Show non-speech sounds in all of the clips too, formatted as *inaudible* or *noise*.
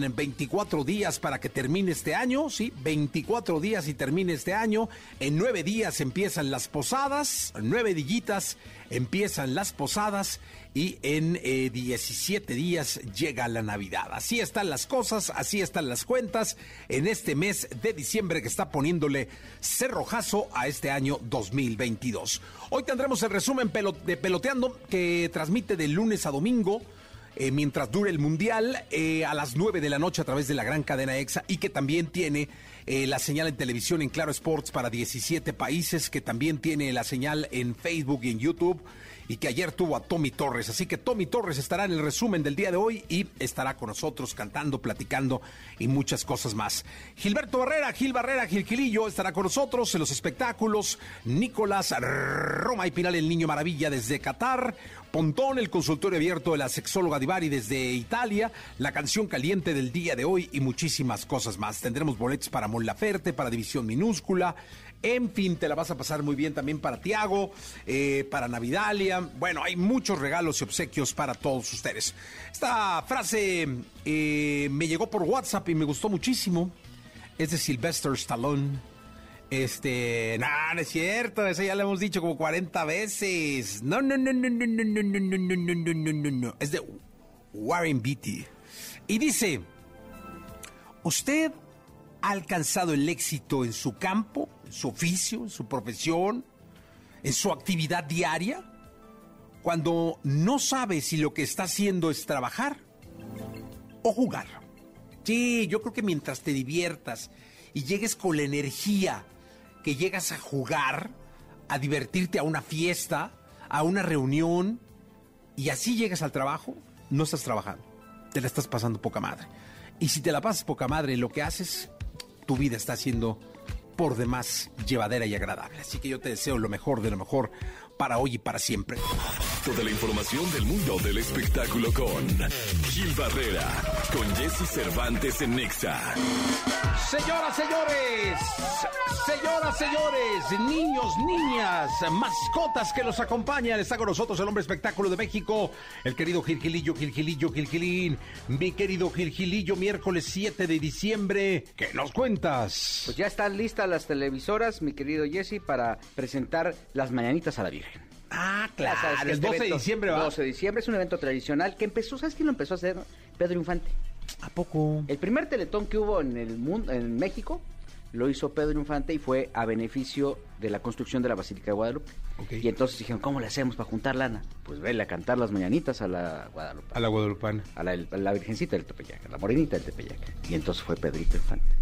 24 días para que termine este año, sí, 24 días y termine este año. En nueve días empiezan las posadas, nueve dillitas empiezan las posadas y en 17 días llega la Navidad. Así están las cosas, así están las cuentas en este mes de diciembre que está poniéndole cerrojazo a este año 2022. Hoy tendremos el resumen de Peloteando que transmite de lunes a domingo. Eh, mientras dure el Mundial eh, a las 9 de la noche a través de la gran cadena EXA y que también tiene eh, la señal en televisión en Claro Sports para 17 países, que también tiene la señal en Facebook y en YouTube y que ayer tuvo a Tommy Torres. Así que Tommy Torres estará en el resumen del día de hoy y estará con nosotros cantando, platicando y muchas cosas más. Gilberto Barrera, Gil Barrera, Gil Gilillo estará con nosotros en los espectáculos. Nicolás Roma y Pinal, el niño maravilla desde Qatar. Pontón, el consultorio abierto de la sexóloga Divari desde Italia, la canción caliente del día de hoy y muchísimas cosas más. Tendremos boletos para Mon Laferte, para División Minúscula, en fin, te la vas a pasar muy bien también para Tiago, eh, para Navidalia. Bueno, hay muchos regalos y obsequios para todos ustedes. Esta frase eh, me llegó por WhatsApp y me gustó muchísimo. Es de Sylvester Stallone. Este, no, no es cierto, eso ya lo hemos dicho como 40 veces. No, no, no, no, no, no, no, no, no, no, no, no, no, no. Es de Warren Beatty. Y dice, usted ha alcanzado el éxito en su campo, su oficio, en su profesión, en su actividad diaria, cuando no sabe si lo que está haciendo es trabajar o jugar. Sí, yo creo que mientras te diviertas y llegues con la energía que llegas a jugar, a divertirte a una fiesta, a una reunión, y así llegas al trabajo, no estás trabajando, te la estás pasando poca madre. Y si te la pasas poca madre, lo que haces tu vida está siendo por demás llevadera y agradable. Así que yo te deseo lo mejor de lo mejor para hoy y para siempre. Toda la información del mundo del espectáculo con Gil Barrera, con Jesse Cervantes en Nexa. Señoras, señores, señoras, señores, niños, niñas, mascotas que los acompañan, está con nosotros el hombre espectáculo de México, el querido Gilgilillo, Gilgilillo, Gilgilín, mi querido Gilgilillo, miércoles 7 de diciembre, ¿qué nos cuentas? Pues ya están listas las televisoras, mi querido Jesse, para presentar las mañanitas a la Virgen. Ah, claro. el 12 de diciembre va. 12 de diciembre es un evento tradicional que empezó, ¿sabes quién lo empezó a hacer? Pedro Infante. ¿A poco? El primer teletón que hubo en el mundo, en México, lo hizo Pedro Infante y fue a beneficio de la construcción de la Basílica de Guadalupe. Y entonces dijeron, ¿cómo le hacemos para juntar lana? Pues vele a cantar las mañanitas a la Guadalupe. A la Guadalupana. A la, a la Virgencita del Tepeyac, a la Morenita del Tepeyac. Y entonces fue Pedrito Infante.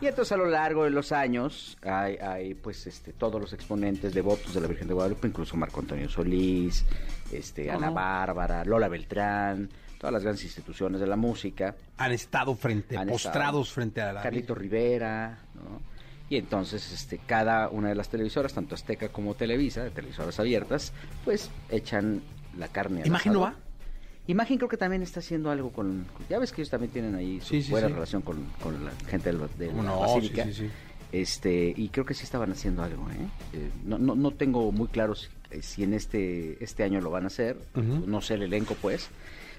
Y entonces a lo largo de los años hay, hay pues este todos los exponentes devotos de la Virgen de Guadalupe, incluso Marco Antonio Solís, este Ana Bárbara, Lola Beltrán, todas las grandes instituciones de la música. Han estado frente, han postrados frente a la Carlito Rivera, ¿no? Y entonces este, cada una de las televisoras, tanto Azteca como Televisa, de televisoras abiertas, pues echan la carne. ¿Imagen no va? Imagen creo que también está haciendo algo con... Ya ves que ellos también tienen ahí su buena relación con, la gente de, la, la Basílica. Este, y creo que sí estaban haciendo algo, ¿eh? eh no, no, no tengo muy claro eh, si en este, este año lo van a hacer, no sé el elenco pues.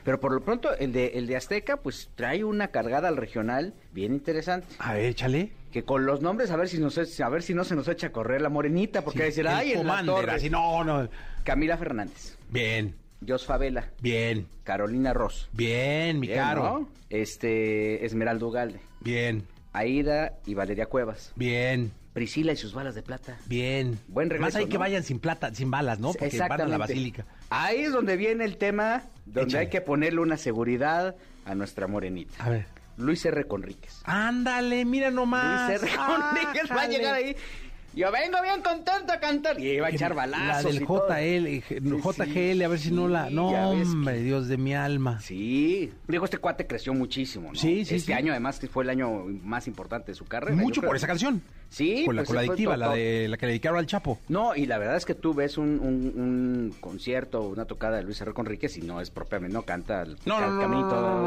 Pero por lo pronto el de, el de Azteca pues trae una cargada al regional bien interesante. A ver, échale. Que con los nombres a ver si nos a ver si no se nos echa a correr la morenita, porque va a decir, ay, en la Commander, torre". así, no, no. Camila Fernández, Bien, Jos Favela, bien, Carolina Ross. bien, mi Bien, caro. ¿no? Este, Esmeralda Ugalde, Bien, Aida y Valeria Cuevas, bien, Priscila y sus balas de plata. bien. Buen regreso, Más hay que vayan sin plata, sin balas, ¿no? Porque van a la basílica. Ahí es donde viene el tema, donde Échale. hay que ponerle una seguridad a nuestra morenita. A ver. Luis R. Conríquez. Ándale, mira nomás. Luis R. Conríquez va a llegar ahí. Yo vengo bien contento a cantar. Y va a echar La balazos. del y todo. JL, eh, JGL, a ver si no la. Sí, No, que- hombre, Dios de mi alma. Sí, digo, este cuate creció muchísimo, ¿no? Sí, sí, Este sí. año, además, que fue el año más importante de su carrera. Mucho por esa canción. Sí, Con la, pues, con la adictiva, la de la que le dedicaron al Chapo. No, y la verdad es que tú ves un, un- un concierto, una tocada de Luis R. Conríquez y no es propiamente, no canta el, No, no,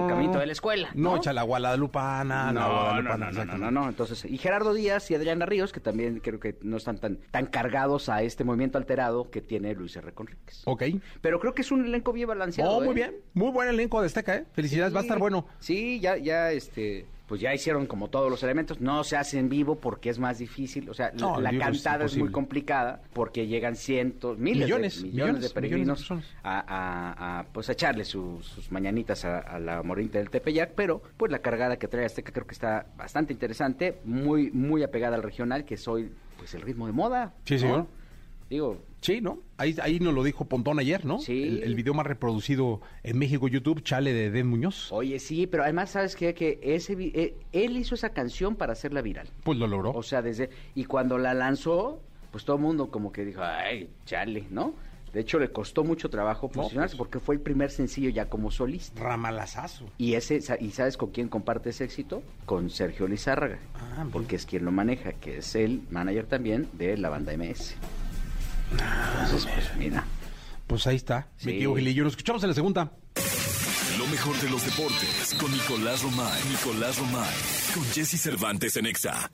caminito, de la escuela. No, echa la Guadalupana, la no, no, no, no, no, no, Entonces, y Gerardo Díaz y Adriana Ríos, que también creo que no están tan, tan cargados a este movimiento alterado que tiene Luis R. Conríquez. Ok. Pero creo que es un elenco bien balanceado. Oh, muy ¿eh? bien. Muy buen elenco de Azteca, ¿eh? Felicidades, va a estar bueno. Sí, ya, ya, este, pues ya hicieron como todos los elementos. No se hace en vivo porque es más difícil. O sea, la- No, en la vivo es cantada es, muy complicada porque llegan cientos, miles, Millones, de, millones, millones, de millones de peregrinos a, a- a, pues a echarle su- sus mañanitas a, a la morinita del Tepeyac. Pero, pues la cargada que trae Azteca creo que está bastante interesante, muy, muy apegada al regional, que soy, pues el ritmo de moda. Sí, ¿no? señor. Digo, Sí, ¿no? Ahí, ahí nos lo dijo Pontón ayer, ¿no? Sí. El, el video más reproducido en México, YouTube, Chale de Den Muñoz. oye, sí, pero además, ¿sabes qué? Que ese, eh, él hizo esa canción para hacerla viral. Pues lo logró. O sea, desde. Y cuando la lanzó, pues todo el mundo como que dijo, ay, chale, ¿no? De hecho, le costó mucho trabajo posicionarse pues. porque fue el primer sencillo ya como solista. Ramalazazo. Y ese y sabes con quién comparte ese éxito? Con Sergio Lizárraga, Ah, porque es quien lo maneja, que es el manager también de la banda MS. Entonces, pues mira. Pues ahí está, mi tío Gilillo. Nos escuchamos en la segunda. Lo mejor de los deportes con Nicolás Romay. Nicolás Romay. Con Jesse Cervantes en Exa.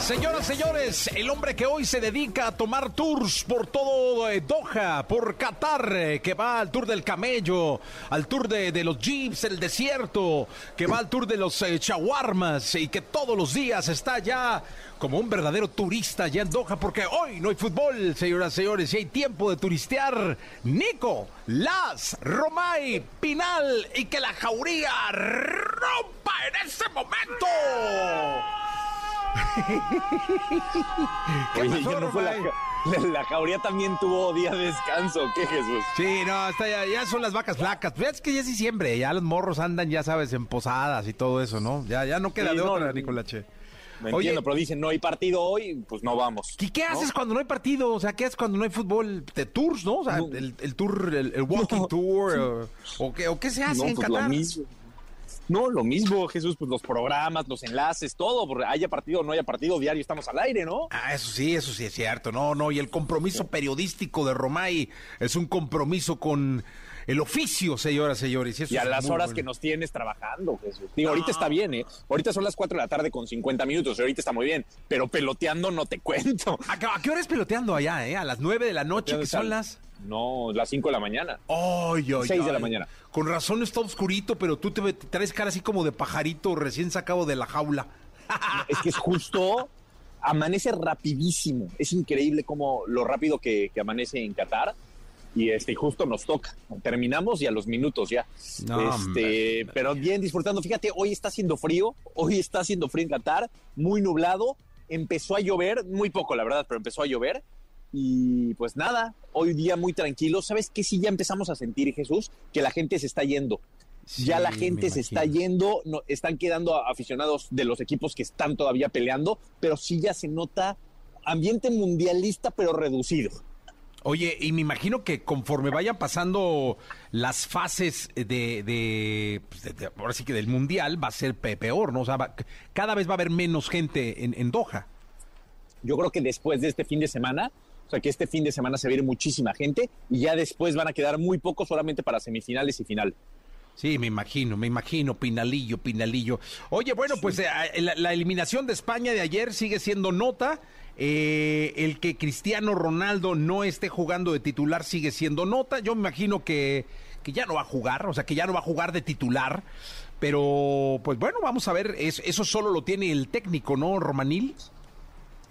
Señoras, señores, el hombre que hoy se dedica a tomar tours por todo eh, Doha, por Qatar, eh, que va al tour del camello, al tour de, de los jeeps, el desierto, que va al tour de los eh, shawarmas y que todos los días está ya como un verdadero turista ya en Doha, porque hoy no hay fútbol, señoras, señores, y hay tiempo de turistear. Nico, Las, Romay, Pinal y que la jauría rompa en ese momento. *laughs* ¿Qué Oye, pasó, que no fue la, Romay? la, la jauría también tuvo día de descanso, ¿qué Jesús? Sí, no, está ya, ya son las vacas flacas. Pues es que ya es diciembre, ya los morros andan, ya sabes, en posadas y todo eso, ¿no? Ya, ya no queda Sí, de no, otra. Nicolache. Me Oye, entiendo, pero dicen no hay partido hoy, pues no vamos. ¿Y qué ¿no? haces cuando no hay partido? O sea, ¿qué haces cuando no hay fútbol? ¿De tours, no? O sea, No. el, el tour, el, el walking No. tour, o, o qué, o qué se hace en pues lo mismo. No, lo mismo, Jesús, pues los programas, los enlaces, todo, porque haya partido o no haya partido, diario estamos al aire, ¿no? Ah, eso sí, eso sí es cierto. No, no, y el compromiso periodístico de Romay es un compromiso con el oficio, señoras, señores. eso Y a es las muy horas bueno. que nos tienes trabajando, Jesús. Digo, ahorita está bien, ¿eh? Ahorita son las 4 de la tarde con 50 minutos, y ahorita está muy bien, pero peloteando no te *laughs* cuento. ¿A qué, a qué hora es peloteando allá, eh? A las nueve de la noche, que son las... No, las 5 de la mañana. Ay, ay, Seis de la mañana. Con razón está oscurito, pero tú te, te traes cara así como de pajarito recién sacado de la jaula. Es que es *laughs* justo, amanece rapidísimo. Es increíble como lo rápido que, que amanece en Qatar. Y este, justo nos toca. Terminamos y a los minutos ya. No, este, pero bien disfrutando. Fíjate, hoy está haciendo frío. Hoy está haciendo frío en Qatar. Muy nublado. Empezó a llover, muy poco la verdad, pero empezó a llover. Y pues nada, hoy día muy tranquilo. ¿Sabes qué? Sí, ya empezamos a sentir, Jesús, que la gente se está yendo. ya la gente se está yendo, no, están quedando aficionados de los equipos que están todavía peleando, pero sí ya se nota ambiente mundialista, pero reducido. Oye, y me imagino que conforme vayan pasando las fases de, de, pues, de- de- ahora sí que del mundial, va a ser pe- peor, ¿no? O sea, va- cada vez va a haber menos gente en, en Doha. Yo creo que después de este fin de semana, o sea que este fin de semana se va a ir muchísima gente y ya después van a quedar muy pocos solamente para semifinales y final. Sí, me imagino, me imagino, Pinalillo, Pinalillo. Oye, bueno, pues eh, la, la eliminación de España de ayer sigue siendo nota. Eh, el que Cristiano Ronaldo no esté jugando de titular sigue siendo nota. Yo me imagino que, que ya no va a jugar, o sea, que ya no va a jugar de titular. Pero, pues bueno, vamos a ver, eso solo lo tiene el técnico, ¿no, Romanil?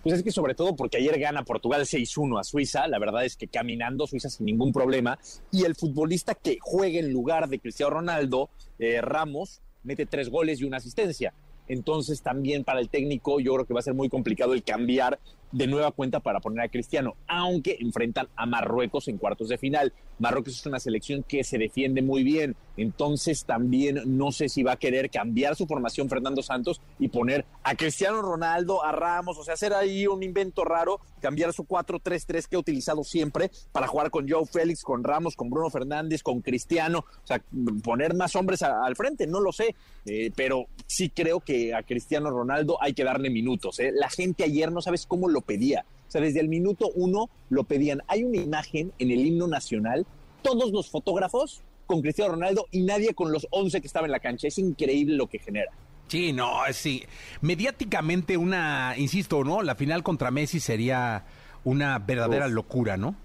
Pues es que sobre todo porque ayer gana Portugal 6-1 a Suiza, la verdad es que caminando Suiza sin ningún problema, y el futbolista que juega en lugar de Cristiano Ronaldo, eh, Ramos, mete tres goles y una asistencia. Entonces también para el técnico yo creo que va a ser muy complicado el cambiar de nueva cuenta para poner a Cristiano, aunque enfrentan a Marruecos en cuartos de final. Marruecos es una selección que se defiende muy bien, entonces también no sé si va a querer cambiar su formación Fernando Santos y poner a Cristiano Ronaldo, a Ramos, o sea, hacer ahí un invento raro, cambiar su 4-3-3 que ha utilizado siempre para jugar con Joe Félix, con Ramos, con Bruno Fernández, con Cristiano, o sea, poner más hombres al frente, no lo sé, eh, pero sí creo que a Cristiano Ronaldo hay que darle minutos. ¿eh? La gente ayer no sabes cómo lo pedía. O sea, desde el minuto uno lo pedían. Hay una imagen en el himno nacional, todos los fotógrafos con Cristiano Ronaldo y nadie con los 11 que estaban en la cancha. Es increíble lo que genera. Sí, no, sí. Mediáticamente una, insisto, ¿no? La final contra Messi sería una verdadera locura, ¿no?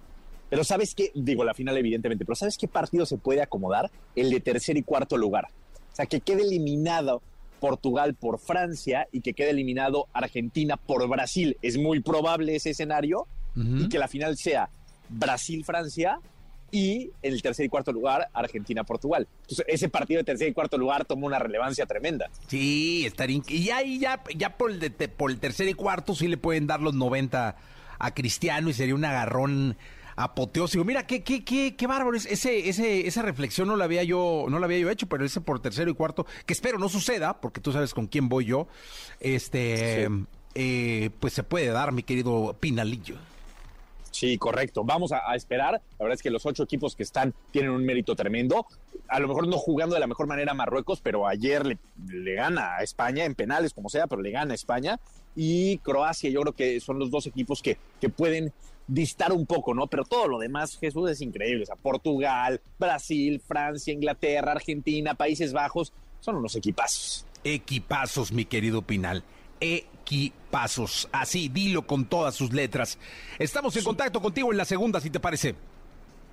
Pero sabes qué, digo la final evidentemente, pero ¿sabes qué partido se puede acomodar? El de tercer y cuarto lugar. O sea, que quede eliminado Portugal por Francia y que quede eliminado Argentina por Brasil. Es muy probable ese escenario y que la final sea Brasil-Francia y en el tercer y cuarto lugar Argentina-Portugal. Entonces ese partido de tercer y cuarto lugar toma una relevancia tremenda. Sí, estaría y ahí ya, ya por, el por el tercer y cuarto sí le pueden dar los 90 a Cristiano y sería un agarrón apoteósico. Mira, qué, qué, qué, qué bárbaro. Ese, ese, esa reflexión no la había yo, no la había yo hecho, pero ese por tercero y cuarto, que espero no suceda, porque tú sabes con quién voy yo. Este, eh, pues se puede dar, mi querido Pinalillo. Sí, correcto. Vamos a, esperar. La verdad es que los ocho equipos que están tienen un mérito tremendo. A lo mejor no jugando de la mejor manera a Marruecos, pero ayer le, le, gana a España en penales, como sea, pero le gana a España. Y Croacia, yo creo que son los dos equipos que, que pueden distar un poco, ¿no? Pero todo lo demás, Jesús, es increíble. O sea, Portugal, Brasil, Francia, Inglaterra, Argentina, Países Bajos, son unos equipazos. Equipazos, mi querido Pinal. Equipazos. Así, dilo con todas sus letras. Estamos en contacto contigo en la segunda, si te parece.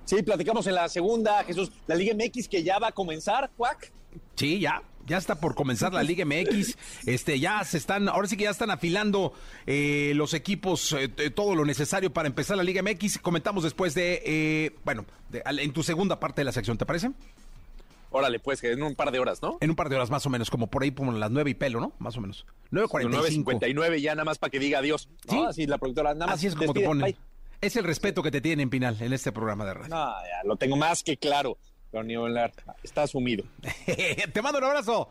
Sí, platicamos en la segunda, Jesús. La Liga MX que ya va a comenzar, Cuac. Sí, ya, ya está por comenzar la Liga MX. *laughs* Este, ya se están, ahora sí que ya están afilando eh, los equipos, eh, todo lo necesario para empezar la Liga MX. Comentamos después de, eh, bueno, en tu segunda parte de la sección, ¿te parece? Órale, pues, en un par de horas, ¿no? En un par de horas más o menos, como por ahí como las nueve y pelo, ¿no? Más o menos. 9.45. 9.59 ya nada más para que diga adiós. Sí. Así la productora nada más. Así es como te ponen. Es el respeto que te tienen, Pinal, en este programa de radio. No, ya lo tengo más que claro. Leonel está asumido. *laughs* Te mando un abrazo.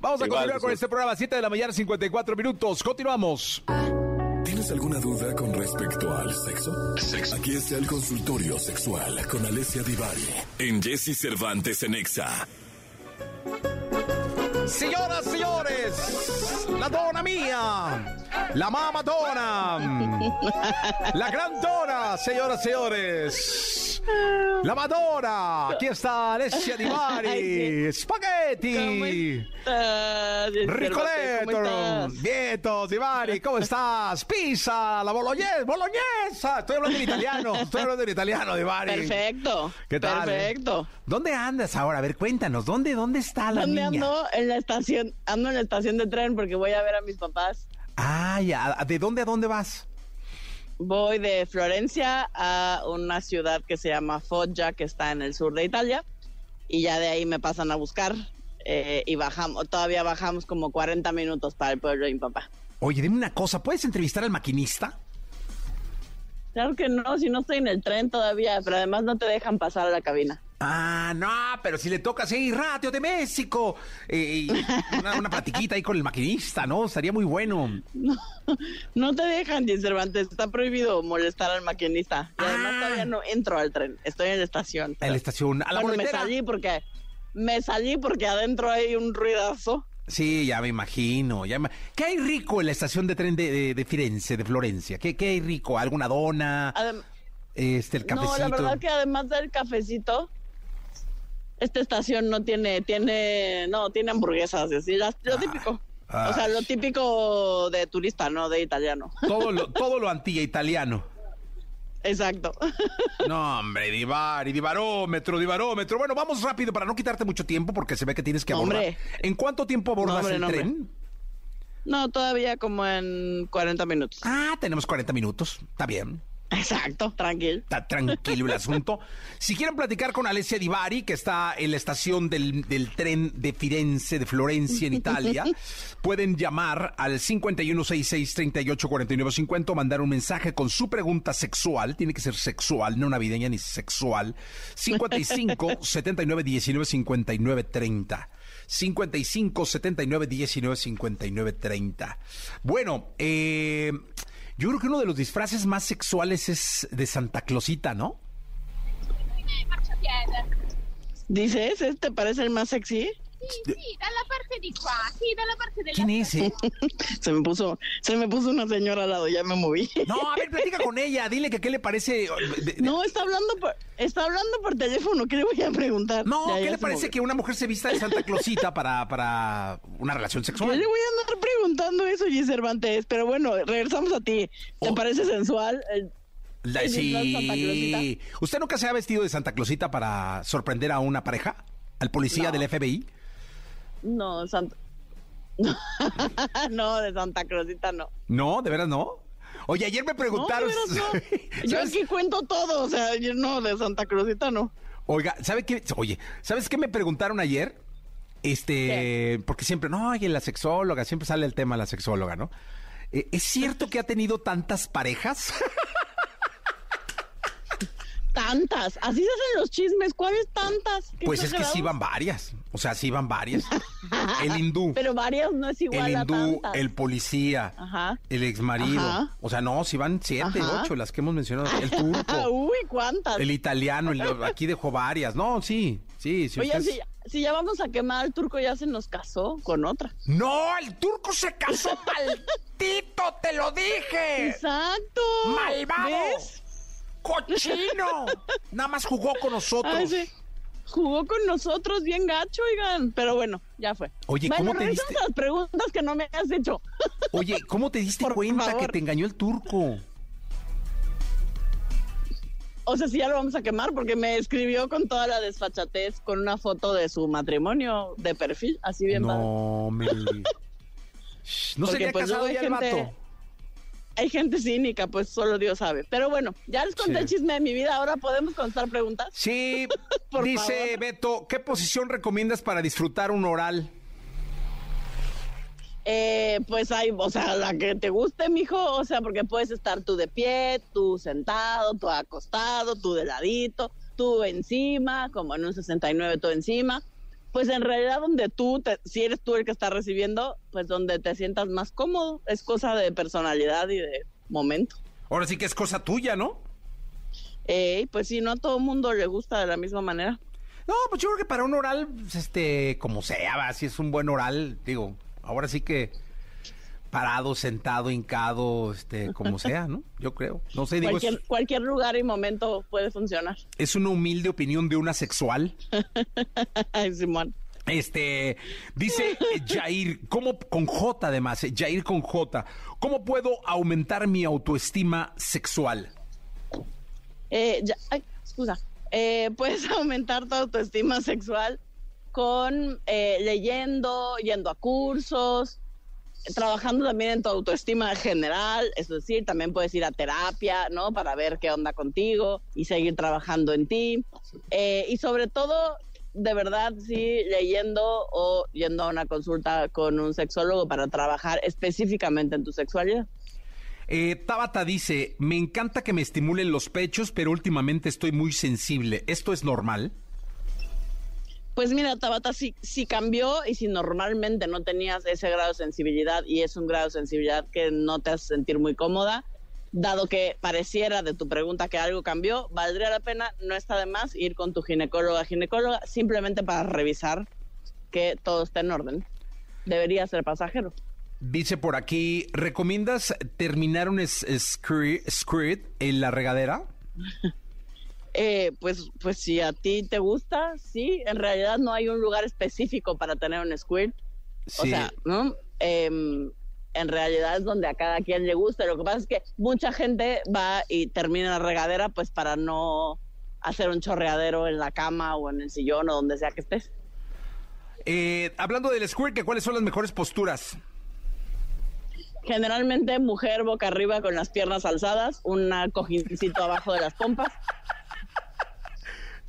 Vamos a continuar con este programa, 7 de la mañana, 54 minutos. Continuamos. ¿Tienes alguna duda con respecto al sexo? Aquí está el consultorio sexual con Alessia Divari en Jesse Cervantes en Exa. Señoras, señores, la dona mía, la mamadona, la gran dona, señoras, señores. La Madonna, aquí está Alessia Di Mari, Spaghetti, Ricoletto, Vieto Di Mari, ¿cómo estás? Pisa, la bolognese, bolognesa, estoy hablando en italiano, estoy hablando en italiano Di Mari. Perfecto, ¿Qué tal? Perfecto. ¿Dónde andas ahora? A ver, cuéntanos, ¿dónde, dónde está la ¿Dónde niña? ando? En la estación, ando en la estación de tren porque voy a ver a mis papás. Ah, ya, ¿de dónde a dónde vas? Voy de Florencia a una ciudad que se llama Foggia, que está en el sur de Italia, y ya de ahí me pasan a buscar eh, y bajamos, todavía bajamos como 40 minutos para el pueblo de mi papá. Oye, dime una cosa, ¿puedes entrevistar al maquinista? Claro que no, si no estoy en el tren todavía, pero además no te dejan pasar a la cabina. Ah, no, pero si le toca así, Radio de México, eh, una, una, platiquita ahí con el maquinista, ¿no? Estaría muy bueno. *laughs* No, no te dejan, Jim Cervantes, está prohibido molestar al maquinista. Y además Ah. todavía no entro al tren, estoy en la estación. En la estación, a la Bueno, me salí porque me salí porque adentro hay un ruidazo. Sí, ya me imagino. Ya me- ¿Qué hay rico en la estación de tren de, de, de Firenze, de Florencia? ¿Qué, ¿Qué hay rico? ¿Alguna dona? Adem- Este, el cafecito. No, la verdad que además del cafecito, esta estación no tiene, tiene, no, tiene hamburguesas, es decir, lo típico. O sea, Ay. lo típico de turista, no de italiano. Todo lo, *laughs* todo lo anti-italiano. Exacto. *laughs* No, hombre, Divari, Divarómetro, Divarómetro. Bueno, vamos rápido para no quitarte mucho tiempo porque se ve que tienes que abordar. Hombre. ¿En cuánto tiempo abordas No, hombre, el no, hombre. tren? No, todavía como en 40 minutos. Ah, tenemos 40 minutos. Está bien. Exacto, tranquilo. Está tranquilo el asunto. Si quieren platicar con Alessia Divari, que está en la estación del, del tren de Firenze, de Florencia, en Italia, *laughs* pueden llamar al 5166-384950 o mandar un mensaje con su pregunta sexual. Tiene que ser sexual, no navideña ni sexual. 55 79 19 59 30. 55 79 19 59 30. Bueno, eh, yo creo que uno de los disfraces más sexuales es de Santa Clausita, ¿no? ¿Dices? ¿Este parece el más sexy? Sì, sì, dalla parte di qua, sì, dalla parte della ¿Quién es? eh? *laughs* Se me puso, se me puso una señora al lado, ya me moví. No, a ver, platica con *laughs* ella, dile que qué le parece. de- de- No, está hablando por, está hablando por teléfono, ¿qué le voy a preguntar? No, Ya, ¿qué ya le se parece movió. que una mujer se vista de Santa Clausita para, para una relación ¿Qué sexual? le voy a andar preguntando eso, G. Cervantes? Pero bueno, regresamos a ti. ¿Te Oh. parece sensual? El- La- el disfraz de Santa sí. Clausita? ¿Usted nunca se ha vestido de Santa Clausita para sorprender a una pareja? ¿Al policía No. del FBI? No, Santa... *laughs* no, de Santa Cruzita no. No, de veras no. Oye, ayer me No, preguntaron. de veras *laughs* no. Yo aquí cuento todo, o sea, yo no, de Santa Cruzita no. Oiga, ¿sabe qué? Oye, ¿sabes qué me preguntaron ayer? Este, porque siempre, no, oye, la sexóloga, siempre sale el tema de la sexóloga, ¿no? Eh, ¿Es cierto que ha tenido tantas parejas? *laughs* Tantas, así se hacen los chismes, ¿cuáles tantas? Pues es que sí van varias. O sea, sí van varias. *laughs* El hindú, Pero varias no es igual el a hindú, tantas. el policía, Ajá. el exmarido. Ajá. O sea, no, sí van siete, Ajá. ocho, las que hemos mencionado. El *laughs* turco, Uy, ¿cuántas? el italiano, el- aquí dejó varias. No, sí, sí, sí. Oye, ustedes- si, si ya vamos a quemar al turco, ya se nos casó con otra. No, el turco se casó, *laughs* maldito, te lo dije. Exacto. ¡Malvado! ¿Ves? ¡Cochino! Nada más jugó con nosotros. Ay, sí. Jugó con nosotros bien gacho, oigan. Pero bueno, ya fue. Oye, bueno, ¿cómo te diste- las preguntas que no me has hecho. Oye, ¿cómo te diste Por cuenta favor. que te engañó el turco? O sea, sí, ya lo vamos a quemar porque me escribió con toda la desfachatez con una foto de su matrimonio de perfil, así bien padre. *laughs* No, me... No Porque, sería pues, casado ya hay el gente- vato. Hay gente cínica, pues solo Dios sabe. Pero bueno, ya les conté Sí. el chisme de mi vida, ahora podemos contestar preguntas. Sí, *laughs* Por dice favor. Beto, ¿qué posición recomiendas para disfrutar un oral? Eh, pues hay, o sea, la que te guste, mijo, o sea, porque puedes estar tú de pie, tú sentado, tú acostado, tú de ladito, tú encima, como en un 69 tú encima. Pues en realidad donde tú, te- si eres tú el que está recibiendo, pues donde te sientas más cómodo, es cosa de personalidad y de momento. Ahora sí que es cosa tuya, ¿no? Eh, pues sí, no a todo mundo le gusta de la misma manera. No, pues yo creo que para un oral, este, como sea, va, si es un buen oral, digo, ahora sí que parado, sentado, hincado, este, como sea, ¿no? Yo creo. No sé, digo, es, Cualquier, cualquier lugar y momento puede funcionar. es una humilde opinión de una sexual. *laughs* Ay, Simón. Este, dice Jair, ¿cómo, con J además, eh, Jair con J, ¿cómo puedo aumentar mi autoestima sexual? Eh, ya, ay, excusa. Eh, puedes *laughs* aumentar tu autoestima sexual con eh, leyendo, yendo a cursos, trabajando también en tu autoestima general, es decir, también puedes ir a terapia, ¿no? Para ver qué onda contigo y seguir trabajando en ti. Eh, y sobre todo, de verdad, sí, leyendo o yendo a una consulta con un sexólogo para trabajar específicamente en tu sexualidad. Eh, Tabata dice, me encanta que me estimulen los pechos, pero últimamente estoy muy sensible. ¿Esto es normal? Pues mira, Tabata, si, si cambió y si normalmente no tenías ese grado de sensibilidad y es un grado de sensibilidad que no te hace sentir muy cómoda, dado que pareciera de tu pregunta que algo cambió, valdría la pena, no está de más, ir con tu ginecóloga, ginecóloga, simplemente para revisar que todo esté en orden. Debería ser pasajero. Dice por aquí, ¿recomiendas terminar un squirt en la regadera? *laughs* Eh, pues, pues si a ti te gusta, sí, en realidad no hay un lugar específico para tener un squirt. O Sí. sea, ¿no? em, en realidad es donde a cada quien le guste. Lo que pasa es que mucha gente va y termina la regadera pues para no hacer un chorreadero en la cama o en el sillón o donde sea que estés. Eh, hablando del squirt, ¿que ¿cuáles son las mejores posturas? Generalmente mujer boca arriba con las piernas alzadas, un cojincito abajo de las pompas.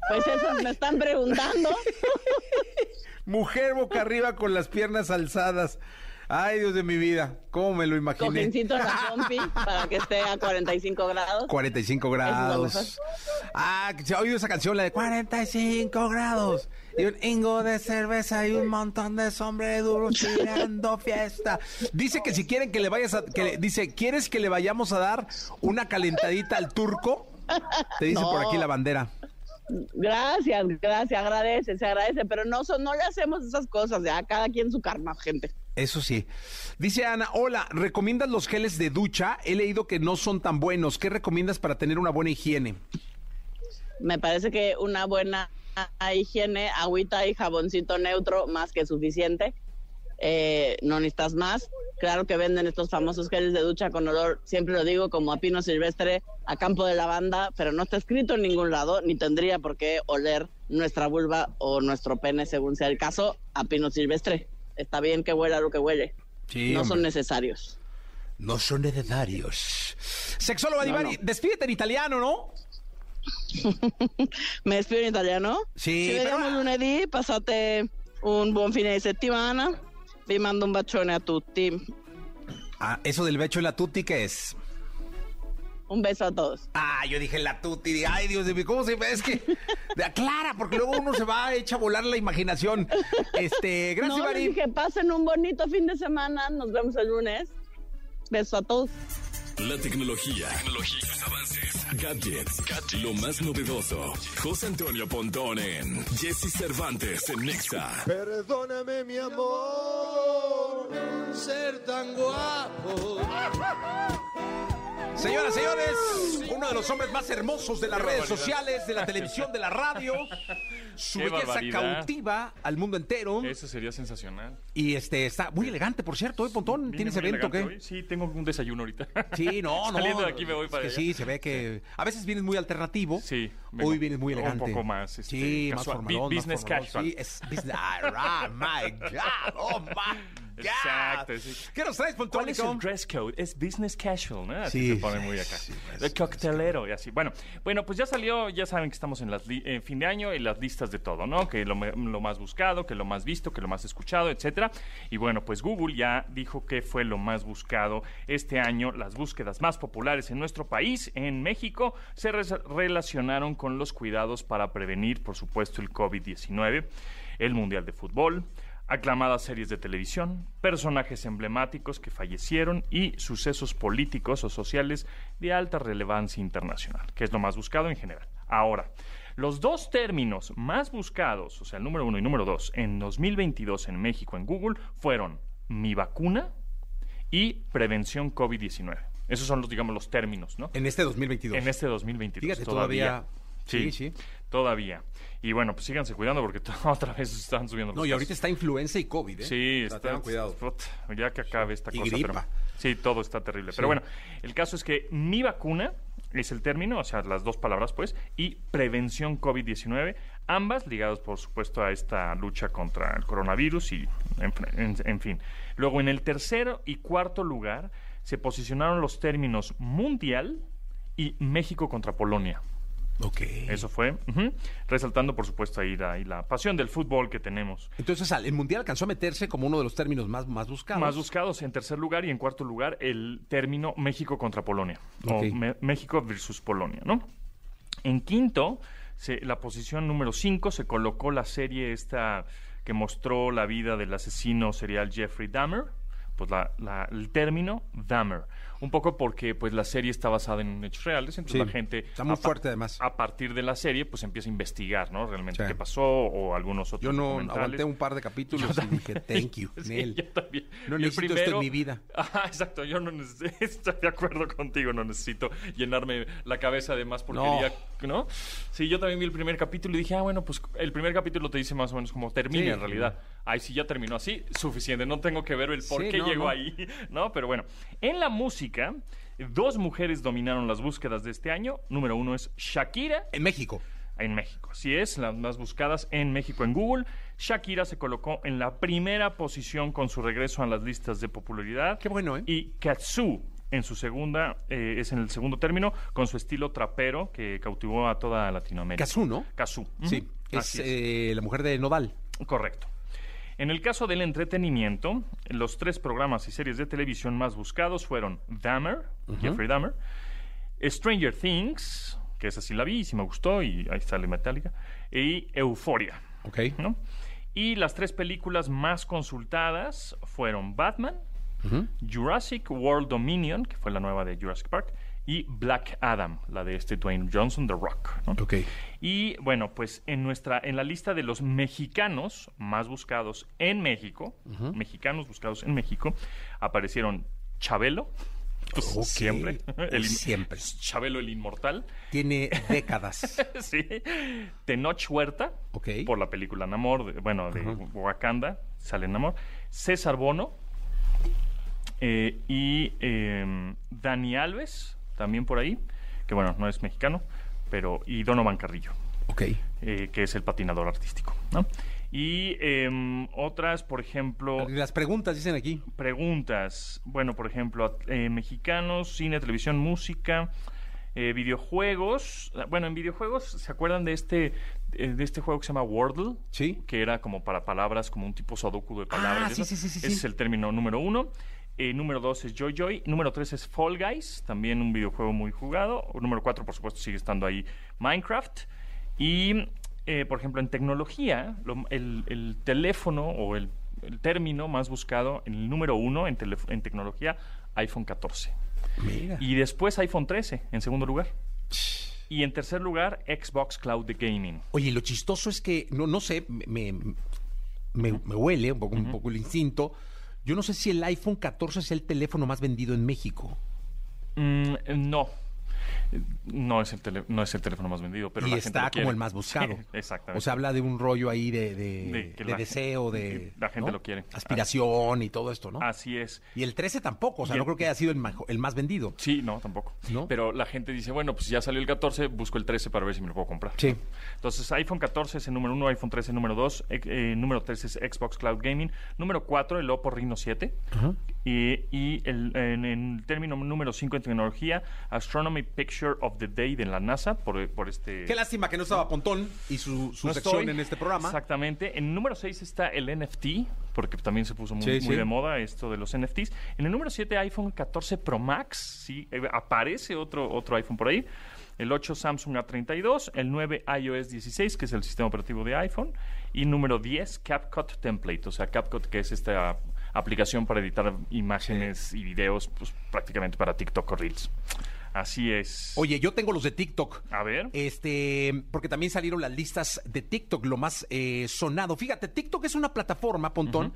Pues eso me están preguntando. *laughs* Mujer boca arriba con las piernas alzadas. Ay, Dios de mi vida, ¿cómo me lo imaginé? Cojincito en la pompi para que esté a 45 grados. 45 grados. Ah, se ha oído esa canción, la de 45 grados. Y un ingo de cerveza y un montón de sombreros tirando fiesta. Dice que si quieren que le vayas a... Que le- dice, ¿quieres que le vayamos a dar una calentadita al turco? Te dice por aquí la bandera. Gracias, gracias, agradece, se agradece, pero no, son, no le hacemos esas cosas, ya cada quien su karma, gente. Eso sí. Dice Ana, hola, ¿recomiendas los geles de ducha? He leído que no son tan buenos. ¿Qué recomiendas para tener una buena higiene? Me parece que una buena higiene, agüita y jaboncito neutro, más que suficiente. Eh, no necesitas más. Claro que venden estos famosos geles de ducha con olor, siempre lo digo, como a pino silvestre, a campo de lavanda, pero no está escrito en ningún lado, ni tendría por qué oler nuestra vulva o nuestro pene, según sea el caso, a pino silvestre. Está bien que huela lo que huele. Sí, no son necesarios. No son necesarios. Sexólogo Divari, despídete en italiano, ¿no? *laughs* Me despido en italiano. Sì, Ci però- vediamo lunedì, passate un buon fine di settimana. Vi mando un bacione a tutti. Ah, eso del becho en la tutti, ¿qué es? Un beso a todos. Ah, yo dije la tutti, di- ay Dios de mí, ¿cómo se ve? Es que, aclara, porque luego uno se va a echar a volar la imaginación. Este, gracias, no, Divari. dije, pasen un bonito fin de semana. Nos vemos el lunes. Beso a todos. La tecnología, tecnología, sus avances, gadgets, lo más novedoso. José Antonio Pontón en Jesse Cervantes en Nexa. Perdóname mi amor, ser tan guapo. Señoras, señores, uno de los hombres más hermosos de las redes sociales, de la televisión, de la radio. *laughs* Su Qué belleza barbaridad. cautiva al mundo entero. Eso sería sensacional. Y este está muy elegante, por cierto, ¿eh, Pontón? ¿Tienes muy evento o elegante qué? hoy. Sí, tengo un desayuno ahorita. Sí, no, *laughs* no. Saliendo de aquí me voy para Es que allá. Sí, se ve que a veces vienes muy alternativo. Sí, Hoy vienes muy un elegante. poco más, este, sí, más casual. formalón, Bu- más business formalón. casual. Sí, es business. Ah, my God. Oh, my God. Exacto, sí. ¿Qué nos traes, Pontón? ¿Cuál es el dress code? Es business casual, ¿no? Así Sí, se pone muy acá. el coctelero y así. Bueno, bueno, pues ya salió, ya saben que estamos en las li- fin de año y las listas de todo, ¿no? Que lo, lo más buscado, que lo más visto, que lo más escuchado, etcétera. Y bueno, pues Google ya dijo que fue lo más buscado este año. Las búsquedas más populares en nuestro país, en México, se relacionaron con los cuidados para prevenir, por supuesto, el COVID-19, el Mundial de Fútbol, aclamadas series de televisión, personajes emblemáticos que fallecieron y sucesos políticos o sociales de alta relevancia internacional, que es lo más buscado en general. Ahora, los dos términos más buscados, o sea, el número uno y número dos, en 2022 en México en Google fueron mi vacuna y prevención COVID-19. Esos son los, digamos, los términos, ¿no? En este 2022. En este 2022. Fíjate, todavía- Sí, sí, sí. Todavía. Y bueno, pues síganse cuidando porque *laughs* otra vez están subiendo los No, y casos. ahorita está influenza y COVID, ¿eh? Sí, está, tengan cuidado. ya que acabe esta Y cosa. gripa. Pero, sí, todo está terrible. Pero bueno, el caso es que mi vacuna es el término, o sea, las dos palabras, pues, y prevención COVID-19, ambas ligadas, por supuesto, a esta lucha contra el coronavirus y, en, en- en fin. Luego, en el tercero y cuarto lugar, se posicionaron los términos mundial y México contra Polonia. Ok. Eso fue, resaltando, por supuesto, ahí la, ahí la pasión del fútbol que tenemos. Entonces, el Mundial alcanzó a meterse como uno de los términos más, más buscados. Más buscados en tercer lugar y en cuarto lugar el término México contra Polonia o Me- México versus Polonia, ¿no? En quinto, se- la posición número 5 se colocó la serie esta que mostró la vida del asesino serial Jeffrey Dahmer, pues la- la- el término Dahmer, un poco porque pues la serie está basada en hechos reales, entonces Sí, la gente está muy a fuerte, además. A partir de la serie pues empieza a investigar, ¿no? Realmente Sí. qué pasó o algunos otros Yo no aguanté un par de capítulos Yo y dije, *laughs* thank you, *laughs* Sí, Nel. yo también. No el necesito esto en mi vida. *laughs* Ajá, exacto. Yo no necesito, estoy de acuerdo contigo, no necesito llenarme la cabeza de más porquería ¿no? Sí, yo también vi el primer capítulo y dije, ah, bueno, pues el primer capítulo te dice más o menos cómo termina en realidad. Ay, sí, ya terminó así, suficiente, no tengo que ver el por qué no, llegó no. ahí, ¿no? Pero bueno, en la música, dos mujeres dominaron las búsquedas de este año. Número uno es Shakira En México. en México. Así es, las más buscadas en México en Google. Shakira se colocó en la primera posición con su regreso a las listas de popularidad. Qué bueno, ¿eh? Y Katsu en su segunda, eh, es en el segundo término, con su estilo trapero que cautivó a toda Latinoamérica. Kazú, ¿no? Ujú. Sí. Es. eh, la mujer de Nodal. Correcto. En el caso del entretenimiento, los tres programas y series de televisión más buscados fueron Dahmer, Jeffrey Dahmer, Stranger Things, que esa sí la vi y sí me gustó, y ahí sale Metallica, y Euforia. Ok. ¿no? Y las tres películas más consultadas fueron Batman, Jurassic World Dominion, que fue la nueva de Jurassic Park, y Black Adam, la de este Dwayne Johnson, The Rock. ¿no? Ok. Y bueno, pues en nuestra, en la lista de los mexicanos más buscados en México, mexicanos buscados en México, aparecieron Chabelo, *laughs* pues siempre, el Siempre. *laughs* Chabelo el inmortal, Tiene décadas. *laughs* sí, Tenoch Huerta, Ok. por la película Namor, de- bueno, de Wakanda, sale Namor, César Bono, eh, y eh, Dani Alves, también por ahí, que bueno, no es mexicano, pero, y Donovan Carrillo Ok. eh, que es el patinador artístico. ¿no? Y em, otras, por ejemplo, Las preguntas dicen aquí. preguntas. Bueno, por ejemplo, eh, mexicanos, cine, televisión, música, eh, videojuegos. Bueno, en videojuegos, ¿se acuerdan de este, eh, de este juego que se llama Wordle? Sí. Que era como para palabras, como un tipo sudoku de palabras. Ah, sí, sí, sí, sí, Ese sí. es el término número uno. Eh, número dos es Joy Joy. Número tres es Fall Guys, también un videojuego muy jugado. Número cuatro, por supuesto, sigue estando ahí Minecraft. Y, eh, por ejemplo, en tecnología, lo- el, el teléfono o el, el término más buscado, el número uno en, tele- en tecnología, iPhone 14. Mira. Y después iPhone 13, en segundo lugar. Y en tercer lugar, Xbox Cloud de Gaming. Oye, lo chistoso es que, no, no sé, me, me, me- me huele un poco, un poco el instinto. Yo no sé si el iPhone 14 es el teléfono más vendido en México. Mm, no. No es, el tele- no es el teléfono más vendido, pero y la gente está lo quiere. como el más buscado. Sí, *laughs* exactamente. O sea, habla de un rollo ahí de, de, De que de la deseo, gente- de... la gente ¿no? lo quiere. Aspiración y todo esto, ¿no? Así es. Y el 13 tampoco, o sea, Y no el- creo que haya sido el, majo- el más vendido. Sí, no, tampoco. ¿No? Pero la gente dice, bueno, pues ya salió el 14, busco el 13 para ver si me lo puedo comprar. Sí. Entonces, iPhone 14 es el número 1, iPhone 13 número 2, número 3 es Xbox Cloud Gaming, número 4 el Oppo Reno 7 y, y el, en, en el término número 5 en tecnología, Astronomy Picture of the Day de la NASA por, por este... Qué lástima que no estaba Pontón y su, su No sección estoy. en este programa. Exactamente. En el número 6 está el NFT, porque también se puso muy, Sí, muy sí. de moda esto de los NFTs. En el número 7, iPhone 14 Pro Max, sí, eh, aparece otro, otro iPhone por ahí. El 8 Samsung A32, el 9 iOS 16, que es el sistema operativo de iPhone, y número 10 CapCut Template, o sea, CapCut que es esta aplicación para editar imágenes y videos, pues prácticamente para TikTok o Reels. Así es. Oye, yo tengo los de TikTok. A ver. Este, porque también salieron las listas de TikTok, lo más eh, sonado. Fíjate, TikTok es una plataforma, Pontón,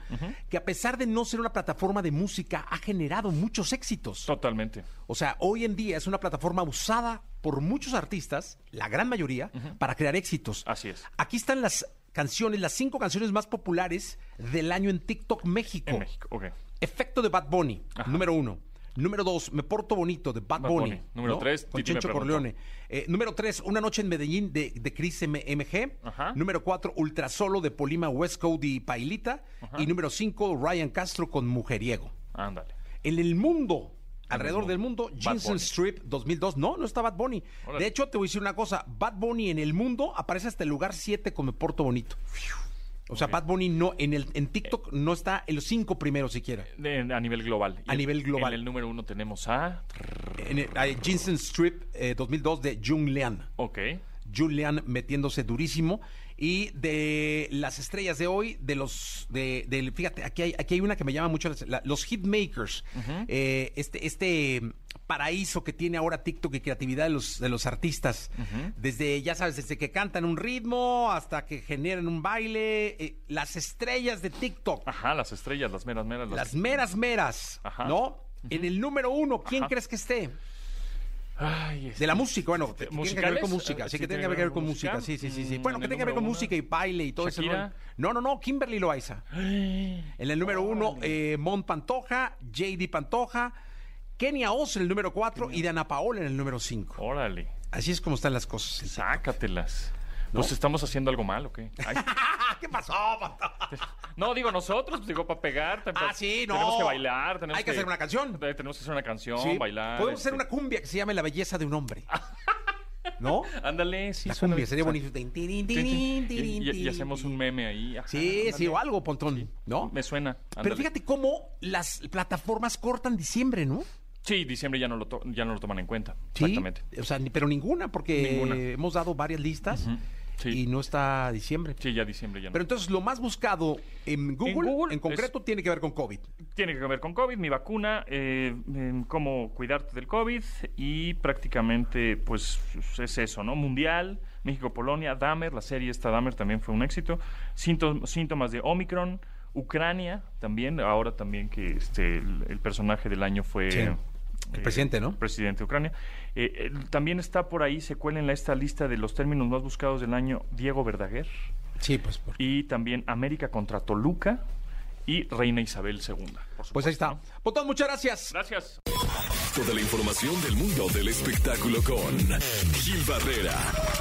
que a pesar de no ser una plataforma de música, ha generado muchos éxitos. Totalmente. O sea, hoy en día es una plataforma usada por muchos artistas, la gran mayoría, para crear éxitos. Así es. Aquí están las canciones, las cinco canciones más populares del año en TikTok México. En México, ok. Efecto de Bad Bunny, Ajá. número uno. Número dos, Me Porto Bonito, de Bad, Bad Bunny. Bunny. Número tres, Con Titi Chencho. Corleone. Eh, número tres, Una Noche en Medellín, de, de Chris M- MG. Ajá. Número cuatro, Ultra Solo, de Polima Westcode y Pailita. Y número cinco, Ryan Castro con Mujeriego. Ándale. En el mundo, alrededor del mundo, Jensen. Strip 2002. No, no está Bad Bunny. Órale. De hecho, te voy a decir una cosa. Bad Bunny en el mundo aparece hasta el lugar 7 con Me Porto Bonito. O sea, Bad Bunny no, en, el, en TikTok no está en los cinco primeros siquiera. De- a nivel global. Y A en- nivel global. En el número uno tenemos a... En el, hay Jensen Strip eh, 2002 de Jung Lian. Ok. Julian metiéndose durísimo. Y de las estrellas de hoy, de los. de, del- Fíjate, aquí hay, aquí hay una que me llama mucho la- los hitmakers. Eh, este, este paraíso que tiene ahora TikTok y creatividad de los, de los artistas. Desde, ya sabes, desde que cantan un ritmo hasta que generan un baile. eh, las estrellas de TikTok. Ajá, las estrellas, las meras, meras. Las... Las meras meras. Ajá. ¿No? En el número uno, ¿quién Ajá. crees que esté? Ay, este, De la música, bueno, que tiene que ver con música, Eh, sí, que tiene que ver con música, sí, sí, sí, sí. Mm, Bueno, en que tenga que ver con música y baile y todo eso. ¿Shakira? No, no, no, Kimberly Loaiza. *gasps* En el número uno, eh, Mon Pantoja, JD Pantoja, Kenia Oz en el número cuatro y Dana Paola en el número cinco. Órale, Así es como están las cosas. sácatelas. Pues estamos haciendo algo mal, ¿o qué? Ay, *laughs* ¿Qué pasó, Pantoja? *laughs* no, digo nosotros, pues, digo para pegar. Ah, sí, no. Tenemos que bailar, tenemos Hay que hacer una canción. eh, Tenemos que hacer una canción, Sí, bailar. Podemos hacer este. una cumbia que se llame La belleza de un hombre. *laughs* ¿No? Ándale, sí. La cumbia sería bonito. Y, hacemos un meme ahí. ajá, Sí, sí, o algo, Pontón, ¿no? Me suena. Pero fíjate cómo las plataformas cortan diciembre, ¿no? Sí, diciembre ya no lo, to- ya no lo toman en cuenta. Sí, Exactamente. O sea, pero ninguna, porque Ninguna. hemos dado varias listas sí. y no está diciembre. Sí, ya diciembre ya no. Pero entonces lo más buscado en Google, en, Google concreto, tiene que ver con COVID. Tiene que ver con COVID, mi vacuna, eh, cómo cuidarte del COVID y prácticamente pues es eso, ¿no? Mundial, México-Polonia, Dahmer, la serie esta Dahmer también fue un éxito, Síntom- síntomas de Omicron, Ucrania también, ahora también que este el, el personaje del año fue... Sí. Eh, El presidente, ¿no? Presidente de Ucrania. Eh, eh, también está por ahí, se cuela en la, esta lista de los términos más buscados del año, Diego Verdaguer. Sí, pues. por- Y también América contra Toluca y Reina Isabel II. Pues ahí está. ¿no? Pontón, muchas gracias. Gracias. Toda la información del mundo del espectáculo con Gil Barrera,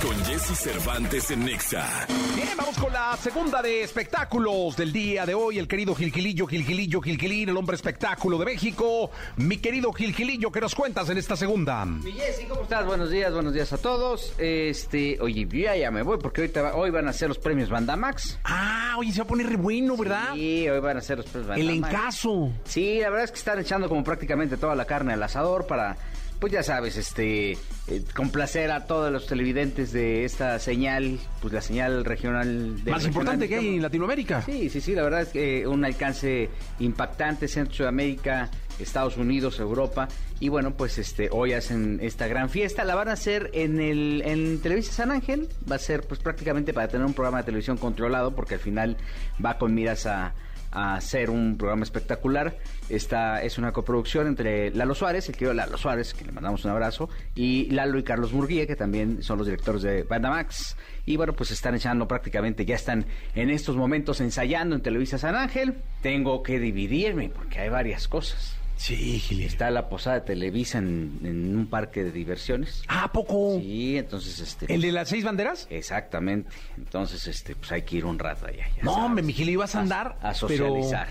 con Jesse Cervantes en Nexa. Bien, vamos con la segunda de espectáculos del día de hoy. El querido Gilgilillo, Gilgilillo, Gilgilín, el hombre espectáculo de México. Mi querido Gilgilillo, ¿qué nos cuentas en esta segunda? Mi Jessy, ¿cómo estás? Buenos días, buenos días a todos. Este, oye, ya, ya me voy porque ahorita va- hoy van a ser los premios Bandamax. Ah, oye, se va a poner re bueno, ¿verdad? Sí, hoy van a ser los premios el Bandamax. encaso. Sí, la verdad es que están echando como prácticamente toda la carne al asador para, pues ya sabes, este, eh, complacer a todos los televidentes de esta señal, pues la señal regional de Más importante que hay en Latinoamérica. Sí, sí, sí, la verdad es que eh, un alcance impactante, Centro Sudamérica, Estados Unidos, Europa, y bueno, pues este hoy hacen esta gran fiesta, la van a hacer en el en Televisa San Ángel, va a ser pues prácticamente para tener un programa de televisión controlado, porque al final va con miras a a hacer un programa espectacular. Esta es una coproducción entre Lalo Suárez, el querido Lalo Suárez, que le mandamos un abrazo, y Lalo y Carlos Murguía, que también son los directores de Bandamax. Y bueno, pues están echando prácticamente, ya están en estos momentos ensayando en Televisa San Ángel. Tengo que dividirme porque hay varias cosas. Sí, Gilillo. Está la posada de Televisa en, en un parque de diversiones. Ah, ¿a poco? Sí, entonces este... ¿El de las seis banderas? Exactamente. Entonces, este, pues hay que ir un rato allá. No, hombre, mi Gilillo, vas a andar. a socializar.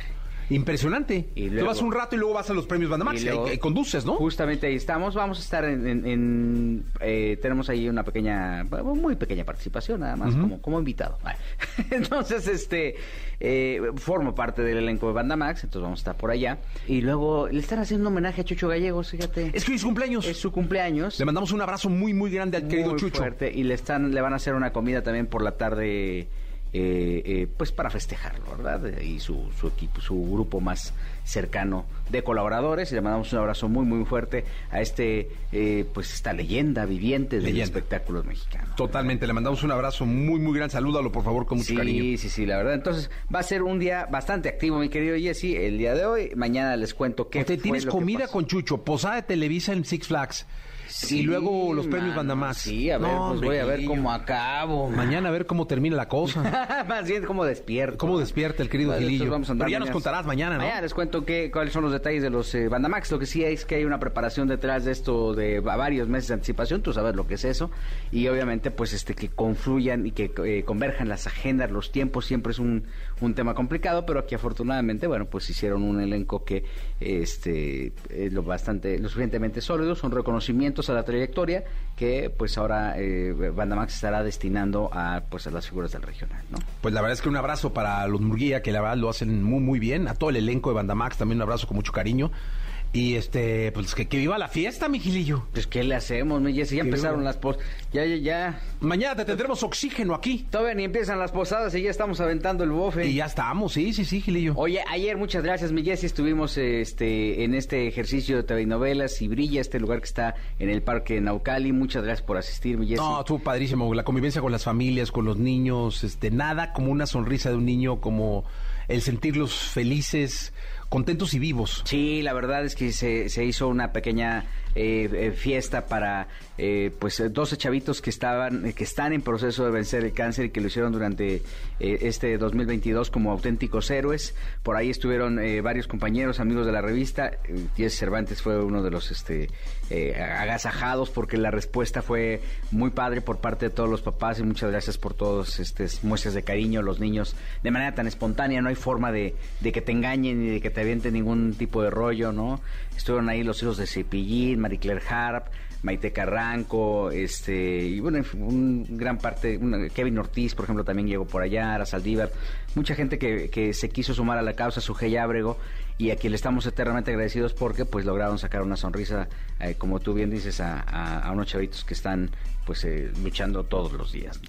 Impresionante. Y Tú vas un rato y luego vas a los premios Bandamax. Y luego- y- y conduces, ¿no? Justamente ahí estamos. Vamos a estar en... en- en, eh, tenemos ahí una pequeña, muy pequeña participación, nada más, como, como invitado. Vale. *laughs* Entonces, este, eh, formo parte del elenco de Banda Max, entonces vamos a estar por allá. Y luego le están haciendo un homenaje a Chucho Gallegos, fíjate. Es que es su cumpleaños. Es su cumpleaños. Le mandamos un abrazo muy, muy grande al querido Chucho. fuerte, y le están le van a hacer una comida también por la tarde eh, eh, pues para festejarlo verdad y su, su equipo su grupo más cercano de colaboradores y le mandamos un abrazo muy muy fuerte a este eh, pues esta leyenda viviente del Leyenda. espectáculo mexicano Totalmente, le mandamos un abrazo muy, muy grande. Salúdalo, por favor, con mucho sí, cariño. sí, sí, la verdad. Entonces, va a ser un día bastante activo, mi querido Jesse, el día de hoy. Mañana les cuento qué Te fue tienes lo que comida pasó. con Chucho, posada de Televisa en Six Flags. Sí, y luego los premios mano, Bandamax. Sí, a ver, No, pues voy a ver cómo acabo. Mañana a ver cómo termina la cosa. *laughs* Más bien cómo despierto. ¿Cómo despierta el querido Vale, Gilillo? vamos a Pero ya nos mañana. contarás mañana, ¿no? Mañana les cuento qué, cuáles son los detalles de los eh, Bandamax. Lo que sí es que hay una preparación detrás de esto de va- varios meses de anticipación. Tú sabes lo que es eso. Y obviamente, pues, este que confluyan y que eh, converjan las agendas, los tiempos, siempre es un, un tema complicado. Pero aquí, afortunadamente, bueno, pues hicieron un elenco que este es lo bastante, lo suficientemente sólido. Son reconocimientos a la trayectoria que, pues, ahora eh, Bandamax estará destinando a, pues, a las figuras del regional, ¿no? Pues la verdad es que un abrazo para los Murguía, que la verdad lo hacen muy, muy bien. A todo el elenco de Bandamax también un abrazo con mucho cariño. Y este, pues que, que viva la fiesta, mi Gilillo. Pues, ¿qué le hacemos, mi Jessy? Ya empezaron las pos... Ya, ya, ya. Mañana te tendremos oxígeno aquí. Todavía ni empiezan las posadas y ya estamos aventando el bofe. Y ya estamos, sí, sí, sí, Gilillo. Oye, ayer, muchas gracias, mi Jessy. Estuvimos este, en este ejercicio de telenovelas y brilla este lugar que está en el Parque Naucali. Muchas gracias por asistir, mi Jessy. No, estuvo padrísimo. La convivencia con las familias, con los niños, este, nada como una sonrisa de un niño, como el sentirlos felices, contentos y vivos. Sí, la verdad es que se, se hizo una pequeña eh, eh, fiesta para eh, pues eh, 12 chavitos que estaban eh, que están en proceso de vencer el cáncer y que lo hicieron durante este 2022 como auténticos héroes. Por ahí estuvieron varios compañeros, amigos de la revista. Jesse Cervantes fue uno de los este agasajados porque la respuesta fue muy padre por parte de todos los papás y muchas gracias por todos estas muestras de cariño, los niños de manera tan espontánea, no hay forma de, de que te engañen ni de que te avienten ningún tipo de rollo, ¿no? Estuvieron ahí los hijos de Cepillín, Marie Claire Harp, Maite Carranco, este, y bueno, un gran parte, Kevin Ortiz, por ejemplo, también llegó por allá, Ara mucha gente que, que se quiso sumar a la causa, Sujei Ábrego, y a quien le estamos eternamente agradecidos porque pues lograron sacar una sonrisa, eh, como tú bien dices, a, a- a unos chavitos que están pues eh, luchando todos los días.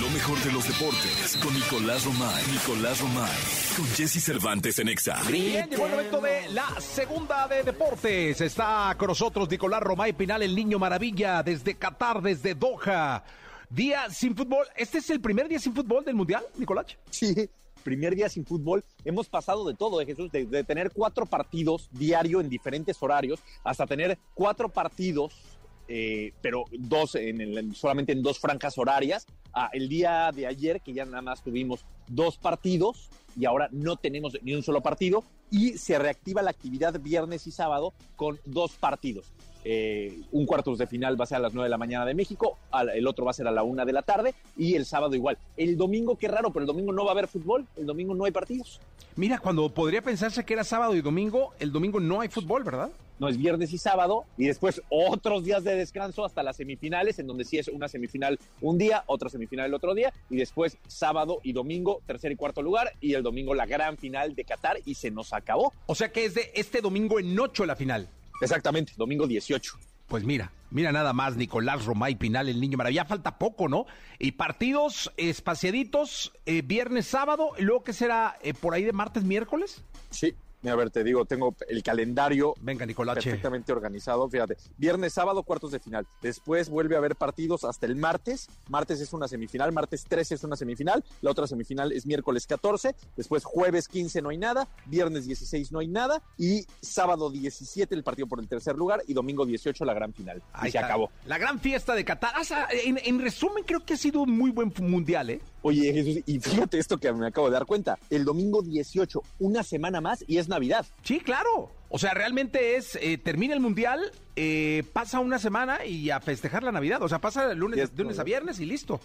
Lo mejor de los deportes con Nicolás Romay. Nicolás Romay. Con Jesse Cervantes en Exa. Bien, llegó el momento de la segunda de deportes. Está con nosotros Nicolás Romay Pinal, el niño maravilla, desde Qatar, desde Doha. Día sin fútbol. ¿Este es el primer día sin fútbol del Mundial, Nicolás? Sí, primer día sin fútbol. Hemos pasado de todo, ¿eh, Jesús, de, de tener cuatro partidos diario en diferentes horarios hasta tener cuatro partidos, eh, pero dos en el- solamente en dos franjas horarias. Ah, el día de ayer, que ya nada más tuvimos dos partidos y ahora no tenemos ni un solo partido y se reactiva la actividad viernes y sábado con dos partidos. Eh, un cuartos de final va a ser a las 9 de la mañana de México, al- el otro va a ser a la 1 de la tarde y el sábado igual. El domingo, qué raro, pero el domingo no va a haber fútbol, el domingo no hay partidos. Mira, cuando podría pensarse que era sábado y domingo, el domingo no hay fútbol, ¿verdad? No es viernes y sábado y después otros días de descanso hasta las semifinales, en donde sí es una semifinal un día, otra semifinal el otro día y después sábado y domingo tercer y cuarto lugar y el domingo la gran final de Qatar y se nos acabó. O sea que es de este domingo en ocho la final. Exactamente, domingo 18. Pues mira, mira nada más, Nicolás Romay Pinal, el niño maravilla. Falta poco, ¿no? Y partidos espaciaditos, eh, viernes, sábado, y luego que será eh, por ahí de martes, miércoles. Sí, a ver, te digo, tengo el calendario Venga, Nicolache. perfectamente organizado. Fíjate, viernes, sábado, cuartos de final. Después vuelve a haber partidos hasta el martes. Martes es una semifinal, martes 13 es una semifinal. La otra semifinal es miércoles 14. Después jueves 15 no hay nada. Viernes 16 no hay nada. Y sábado 17 el partido por el tercer lugar. Y domingo 18 la gran final. Ahí y se está. acabó. La gran fiesta de Qatar. O sea, en, en resumen, creo que ha sido un muy buen mundial, ¿eh? Oye, Jesús, y fíjate esto que me acabo de dar cuenta. El domingo 18, una semana más y es Navidad. Sí, claro. O sea, realmente es, eh, termina el mundial, eh, pasa una semana y a festejar la Navidad. O sea, pasa de lunes, de lunes a viernes y listo.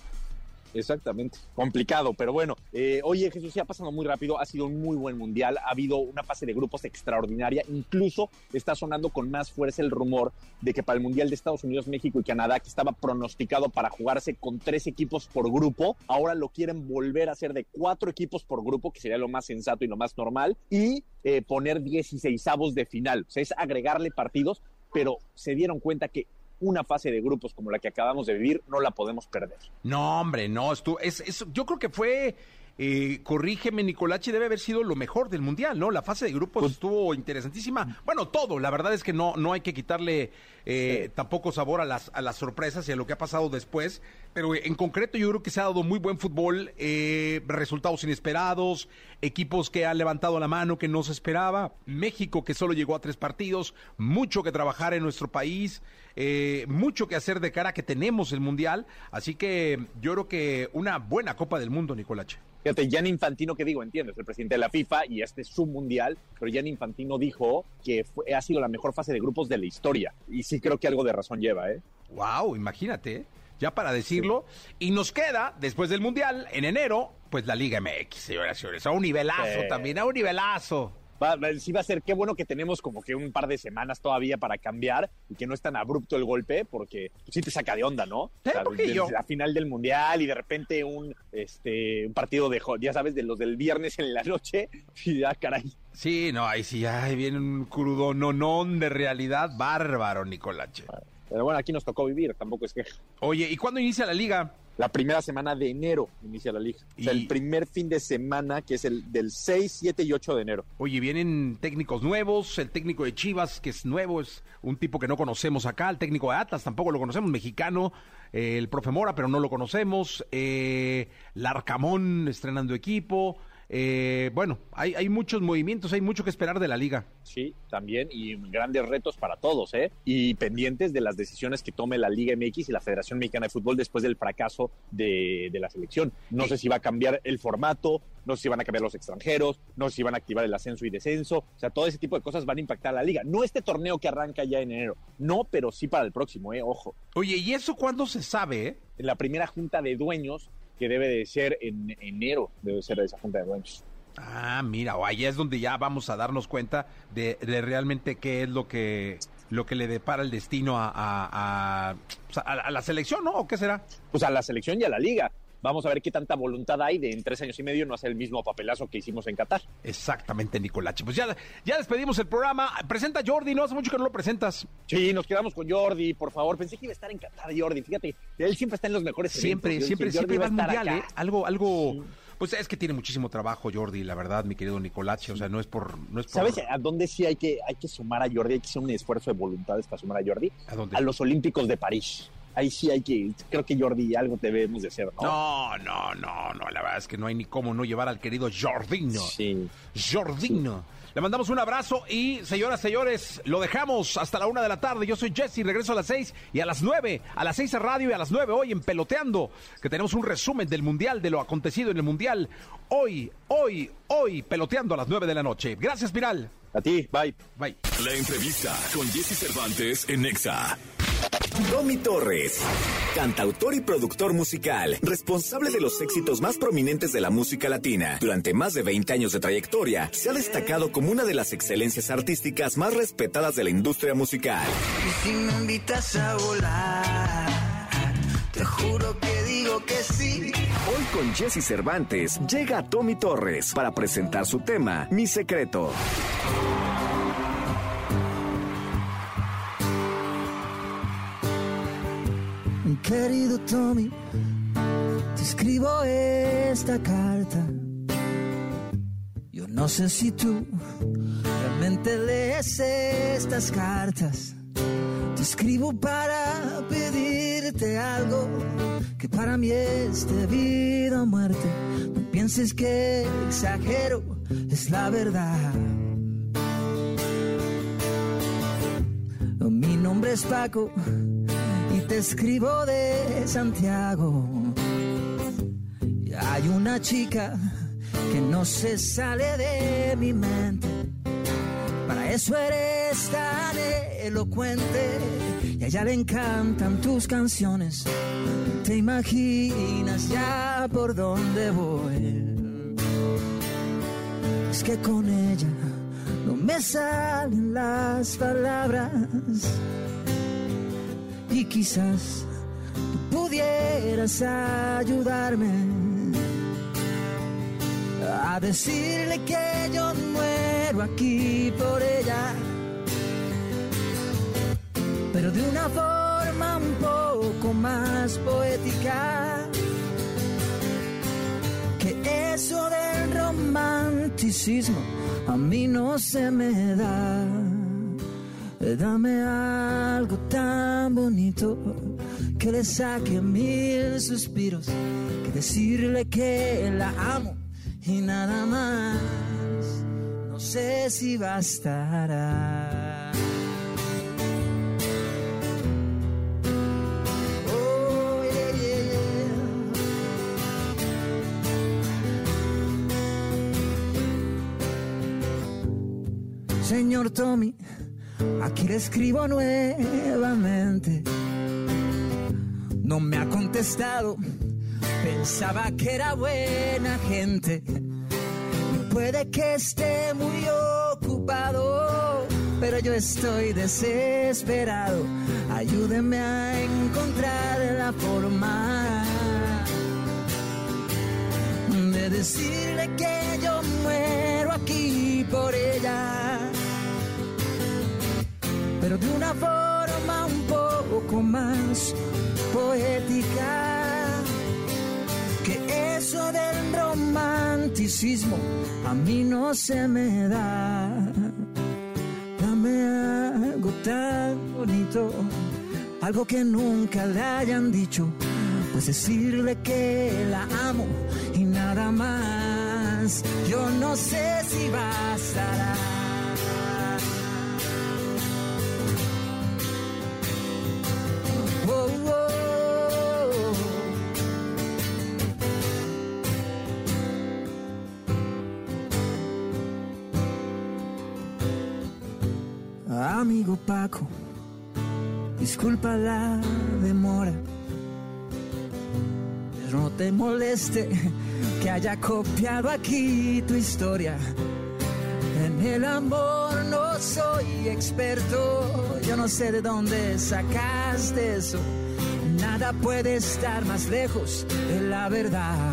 Exactamente. Complicado, pero bueno. Eh, oye, Jesús, se ha pasado muy rápido. Ha sido un muy buen mundial. Ha habido una fase de grupos extraordinaria. Incluso está sonando con más fuerza el rumor de que para el mundial de Estados Unidos, México y Canadá, que estaba pronosticado para jugarse con tres equipos por grupo, ahora lo quieren volver a hacer de cuatro equipos por grupo, que sería lo más sensato y lo más normal, y eh, poner 16 avos de final. O sea, es agregarle partidos, pero se dieron cuenta que una fase de grupos como la que acabamos de vivir no la podemos perder. No, hombre, no. Es, es- yo creo que fue, eh, corrígeme, Nicolache, debe haber sido lo mejor del mundial, ¿no? La fase de grupos Pues- estuvo interesantísima. Bueno, todo. La verdad es que no, no hay que quitarle eh, tampoco sabor a las, a las sorpresas y a lo que ha pasado después. Pero en concreto, yo creo que se ha dado muy buen fútbol, eh, resultados inesperados, equipos que han levantado la mano que no se esperaba. México que solo llegó a tres partidos, mucho que trabajar en nuestro país. eh, mucho que hacer de cara a que tenemos el Mundial. Así que yo creo que una buena Copa del Mundo, Nicolache. Fíjate, Gianni Infantino, que digo, entiendes, el presidente de la FIFA y este es su mundial, pero Gianni Infantino dijo que fue- ha sido la mejor fase de grupos de la historia. Y sí creo que algo de razón lleva, ¿eh? Wow, imagínate, ¿eh? ya para decirlo. Y nos queda, después del Mundial, en enero, pues la Liga MX, señoras y señores. A un nivelazo Sí. también, a un nivelazo. Va- va- sí va a ser, qué bueno que tenemos como que un par de semanas todavía para cambiar y que no es tan abrupto el golpe, porque sí te saca de onda, ¿no? Sí, poquillo. desde la final del mundial y de repente un, este, un partido de, ya sabes, de los del viernes en la noche, y ya, caray. Sí, no, ahí sí, ay, viene un crudo nonón de realidad bárbaro, Nicolache. Pero bueno, aquí nos tocó vivir, tampoco es que Oye, ¿y cuándo inicia la liga? La primera semana de enero inicia la liga. O sea, el primer fin de semana, que es el del 6, 7 y 8 de enero. Oye, vienen técnicos nuevos, el técnico de Chivas, que es nuevo, es un tipo que no conocemos acá, el técnico de Atlas tampoco lo conocemos, mexicano, eh, el profe Mora, pero no lo conocemos, eh, Larcamón estrenando equipo, eh, bueno, hay, hay muchos movimientos, hay mucho que esperar de la liga. Sí, también, y grandes retos para todos, ¿eh? Y pendientes de las decisiones que tome la Liga MX y la Federación Mexicana de Fútbol después del fracaso de, de la selección. No sé si va a cambiar el formato, no sé si van a cambiar los extranjeros, no sé si van a activar el ascenso y descenso, o sea, todo ese tipo de cosas van a impactar a la liga. No este torneo que arranca ya en enero, no, pero sí para el próximo, ¿eh? Ojo. Oye, ¿y eso cuándo se sabe, eh? En la primera junta de dueños, que debe de ser en enero, debe ser esa junta de dueños. Ah, mira, o ahí es donde ya vamos a darnos cuenta de, de realmente qué es lo que lo que le depara el destino a, a, a, pues, a- a la selección, ¿no? ¿O qué será? Pues a la selección y a la liga. Vamos a ver qué tanta voluntad hay de en tres años y medio no hacer el mismo papelazo que hicimos en Qatar. Exactamente, Nicolache. Pues ya, ya despedimos el programa. Presenta a Jordi, ¿no? Hace mucho que no lo presentas. Sí, nos quedamos con Jordi, por favor. Pensé que iba a estar en Qatar, Jordi. Fíjate, él siempre está en los mejores Siempre, eventos. Siempre, siempre va al mundial, ¿eh? Algo, algo... Pues es que tiene muchísimo trabajo, Jordi, la verdad, mi querido Nicolache. O sea, no es por... No es por ¿Sabes a dónde sí hay que, hay que sumar a Jordi? Hay que hacer un esfuerzo de voluntades para sumar a Jordi. ¿A dónde? A los Olímpicos de París. Ahí sí hay que, creo que Jordi algo debemos de hacer, ¿no? No, no, no, no, la verdad es que no hay ni cómo no llevar al querido Jordino. Sí. Jordino. Le mandamos un abrazo y, señoras, señores, lo dejamos hasta la una de la tarde. Yo soy Jesse, regreso a las seis y a las nueve, a las seis en radio y a las nueve hoy en Peloteando, que tenemos un resumen del Mundial, de lo acontecido en el Mundial. Hoy, hoy, hoy, peloteando a las nueve de la noche. Gracias, Piral. A ti, bye. Bye. La entrevista con Jesse Cervantes en Nexa. Tommy Torres, cantautor y productor musical, responsable de los éxitos más prominentes de la música latina. Durante más de 20 años de trayectoria, se ha destacado como una de las excelencias artísticas más respetadas de la industria musical. Y si me invitas a volar, te juro que digo que sí. Hoy con Jesse Cervantes llega Tommy Torres para presentar su tema, Mi Secreto. Querido Tommy, te escribo esta carta. Yo no sé si tú realmente lees estas cartas. Te escribo para pedirte algo que para mí es de vida o muerte. No pienses que exagero, es la verdad. Mi nombre es Paco te escribo de Santiago. Hay una chica que no se sale de mi mente. Para eso eres tan elocuente y a ella le encantan tus canciones. Te imaginas ya por dónde voy. Es que con ella no me salen las palabras y quizás tú pudieras ayudarme a decirle que yo muero aquí por ella, pero de una forma un poco más poética. Que eso del romanticismo a mí no se me da. Dame algo tan bonito que le saque mil suspiros, que decirle que la amo y nada más. No sé si bastará. Oh. Señor Tommy, aquí le escribo nuevamente. No me ha contestado, pensaba que era buena gente. Puede que esté muy ocupado, pero yo estoy desesperado. Ayúdeme a encontrar la forma de decirle que yo muero aquí por ella, pero de una forma un poco más poética. Que eso del romanticismo a mí no se me da. Dame algo tan bonito, algo que nunca le hayan dicho, pues decirle que la amo y nada más. yo no sé si bastará. Amigo Paco, disculpa la demora. Pero no te moleste que haya copiado aquí tu historia. En el amor no soy experto, yo no sé de dónde sacaste eso. Nada puede estar más lejos de la verdad.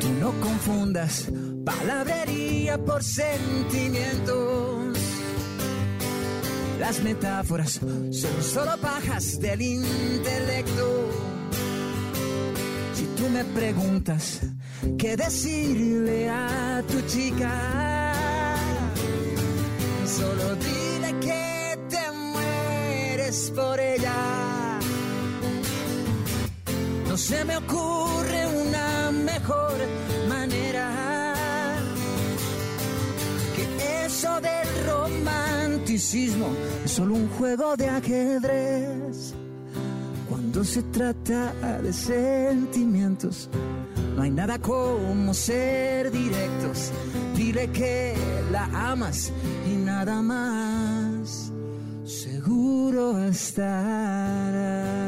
Tú no confundas palabrería por sentimientos. Las metáforas son solo pajas del intelecto. Si tú me preguntas qué decirle a tu chica, solo dile que te mueres por ella. No se me ocurre una mejor manera que eso del es solo un juego de ajedrez. Cuando se trata de sentimientos, no hay nada como ser directos. Dile que la amas y nada más. Seguro estará.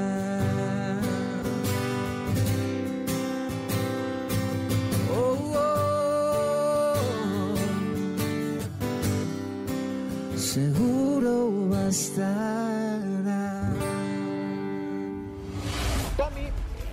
Bastará. Tommy,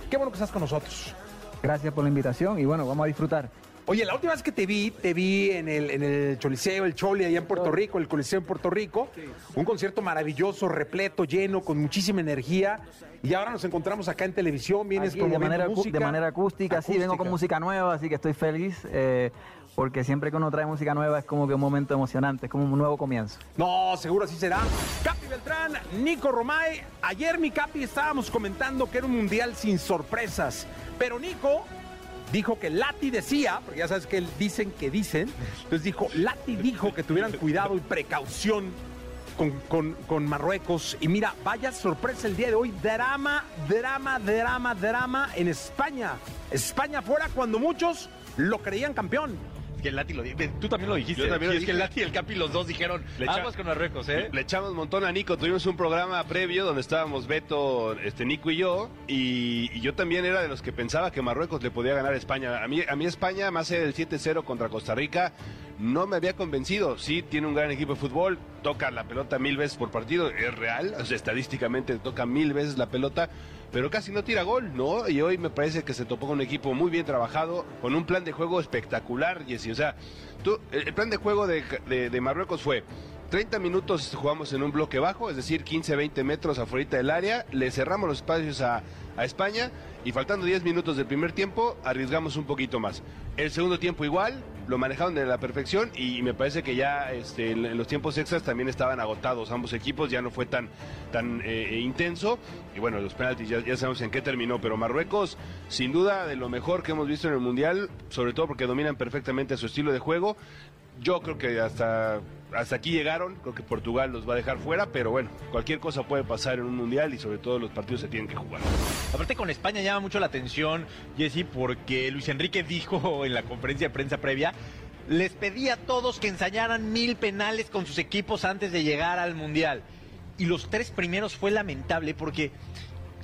qué bueno que estás con nosotros. Gracias por la invitación y bueno, vamos a disfrutar. Oye, la última vez que te vi, te vi en el, en el Choliseo, el Choli, allá en Puerto Rico, el Coliseo en Puerto Rico. Un concierto maravilloso, repleto, lleno, con muchísima energía. Y ahora nos encontramos acá en televisión, vienes Aquí de promoviendo manera, acu- música. de manera acústica, sí, vengo con música nueva, así que estoy feliz eh, porque siempre que uno trae música nueva es como que un momento emocionante, es como un nuevo comienzo. No, seguro así será. Capi Beltrán, Nico Romay. Ayer, mi Capi, estábamos comentando que era un mundial sin sorpresas. Pero Nico dijo que Lati decía, porque ya sabes que dicen que dicen. Entonces dijo, Lati dijo que tuvieran cuidado y precaución con, con- con Marruecos. Y mira, vaya sorpresa el día de hoy. Drama, drama, drama, drama en España. España fuera cuando muchos lo creían campeón. Que el Lati lo di- Tú también lo dijiste. Yo también lo Sí, es que el. Lati y el Capi, los dos dijeron, Le aguas con Marruecos, ¿eh? Le echamos un montón a Nico. Tuvimos un programa previo donde estábamos Beto, este, Nico y yo. Y, y yo también era de los que pensaba que Marruecos le podía ganar a España. A mí, a mí España, más del 7-0 contra Costa Rica, no me había convencido. Sí, tiene un gran equipo de fútbol. Toca la pelota mil veces por partido. Es real. O sea, estadísticamente toca mil veces la pelota. Pero casi no tira gol, ¿no? Y hoy me parece que se topó con un equipo muy bien trabajado, con un plan de juego espectacular, Jessy. O sea, tú, el plan de juego de- de Marruecos fue 30 minutos jugamos en un bloque bajo, es decir, 15, 20 metros afuera del área, le cerramos los espacios a, a España y faltando 10 minutos del primer tiempo arriesgamos un poquito más. El segundo tiempo igual, lo manejaron de la perfección y me parece que ya este, en los tiempos extras también estaban agotados ambos equipos, ya no fue tan, tan eh, intenso y bueno, los penaltis ya sabemos en qué terminó, pero Marruecos sin duda de lo mejor que hemos visto en el Mundial, sobre todo porque dominan perfectamente su estilo de juego. Yo creo que hasta, hasta aquí llegaron, creo que Portugal los va a dejar fuera, pero bueno, cualquier cosa puede pasar en un mundial y sobre todo los partidos se tienen que jugar. Aparte con España llama mucho la atención, Jesse, porque Luis Enrique dijo *laughs* en la conferencia de prensa previa, les pedí a todos que ensayaran mil penales con sus equipos antes de llegar al Mundial. Y los tres primeros fue lamentable porque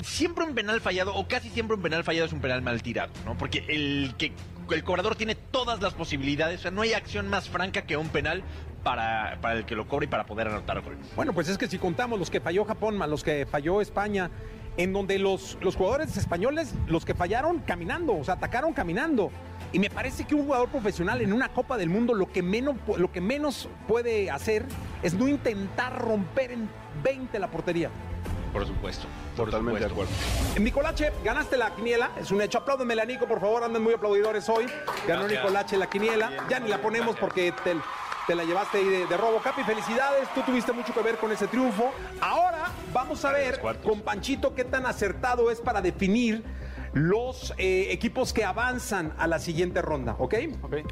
siempre un penal fallado, o casi siempre un penal fallado es un penal mal tirado, ¿no? Porque el que el cobrador tiene todas las posibilidades, o sea, no hay acción más franca que un penal para, para el que lo cobra y para poder anotar gol. Bueno, pues es que si contamos los que falló Japón más los que falló España, en donde los, los jugadores españoles, los que fallaron caminando, o sea, atacaron caminando. Y me parece que un jugador profesional en una Copa del Mundo lo que menos, lo que menos puede hacer es no intentar romper en 20 la portería. Por supuesto. Por Totalmente de supuesto. acuerdo. Nicolache, ganaste la quiniela, es un hecho. Apláudeme la Nico, por favor, andan muy aplaudidores hoy. Ganó Gracias. Nicolache la quiniela. Ya ni la ponemos porque te, te la llevaste ahí de, de robo. Capi, felicidades, tú tuviste mucho que ver con ese triunfo. Ahora vamos a ver con Panchito qué tan acertado es para definir los eh, equipos que avanzan a la siguiente ronda, ¿ok?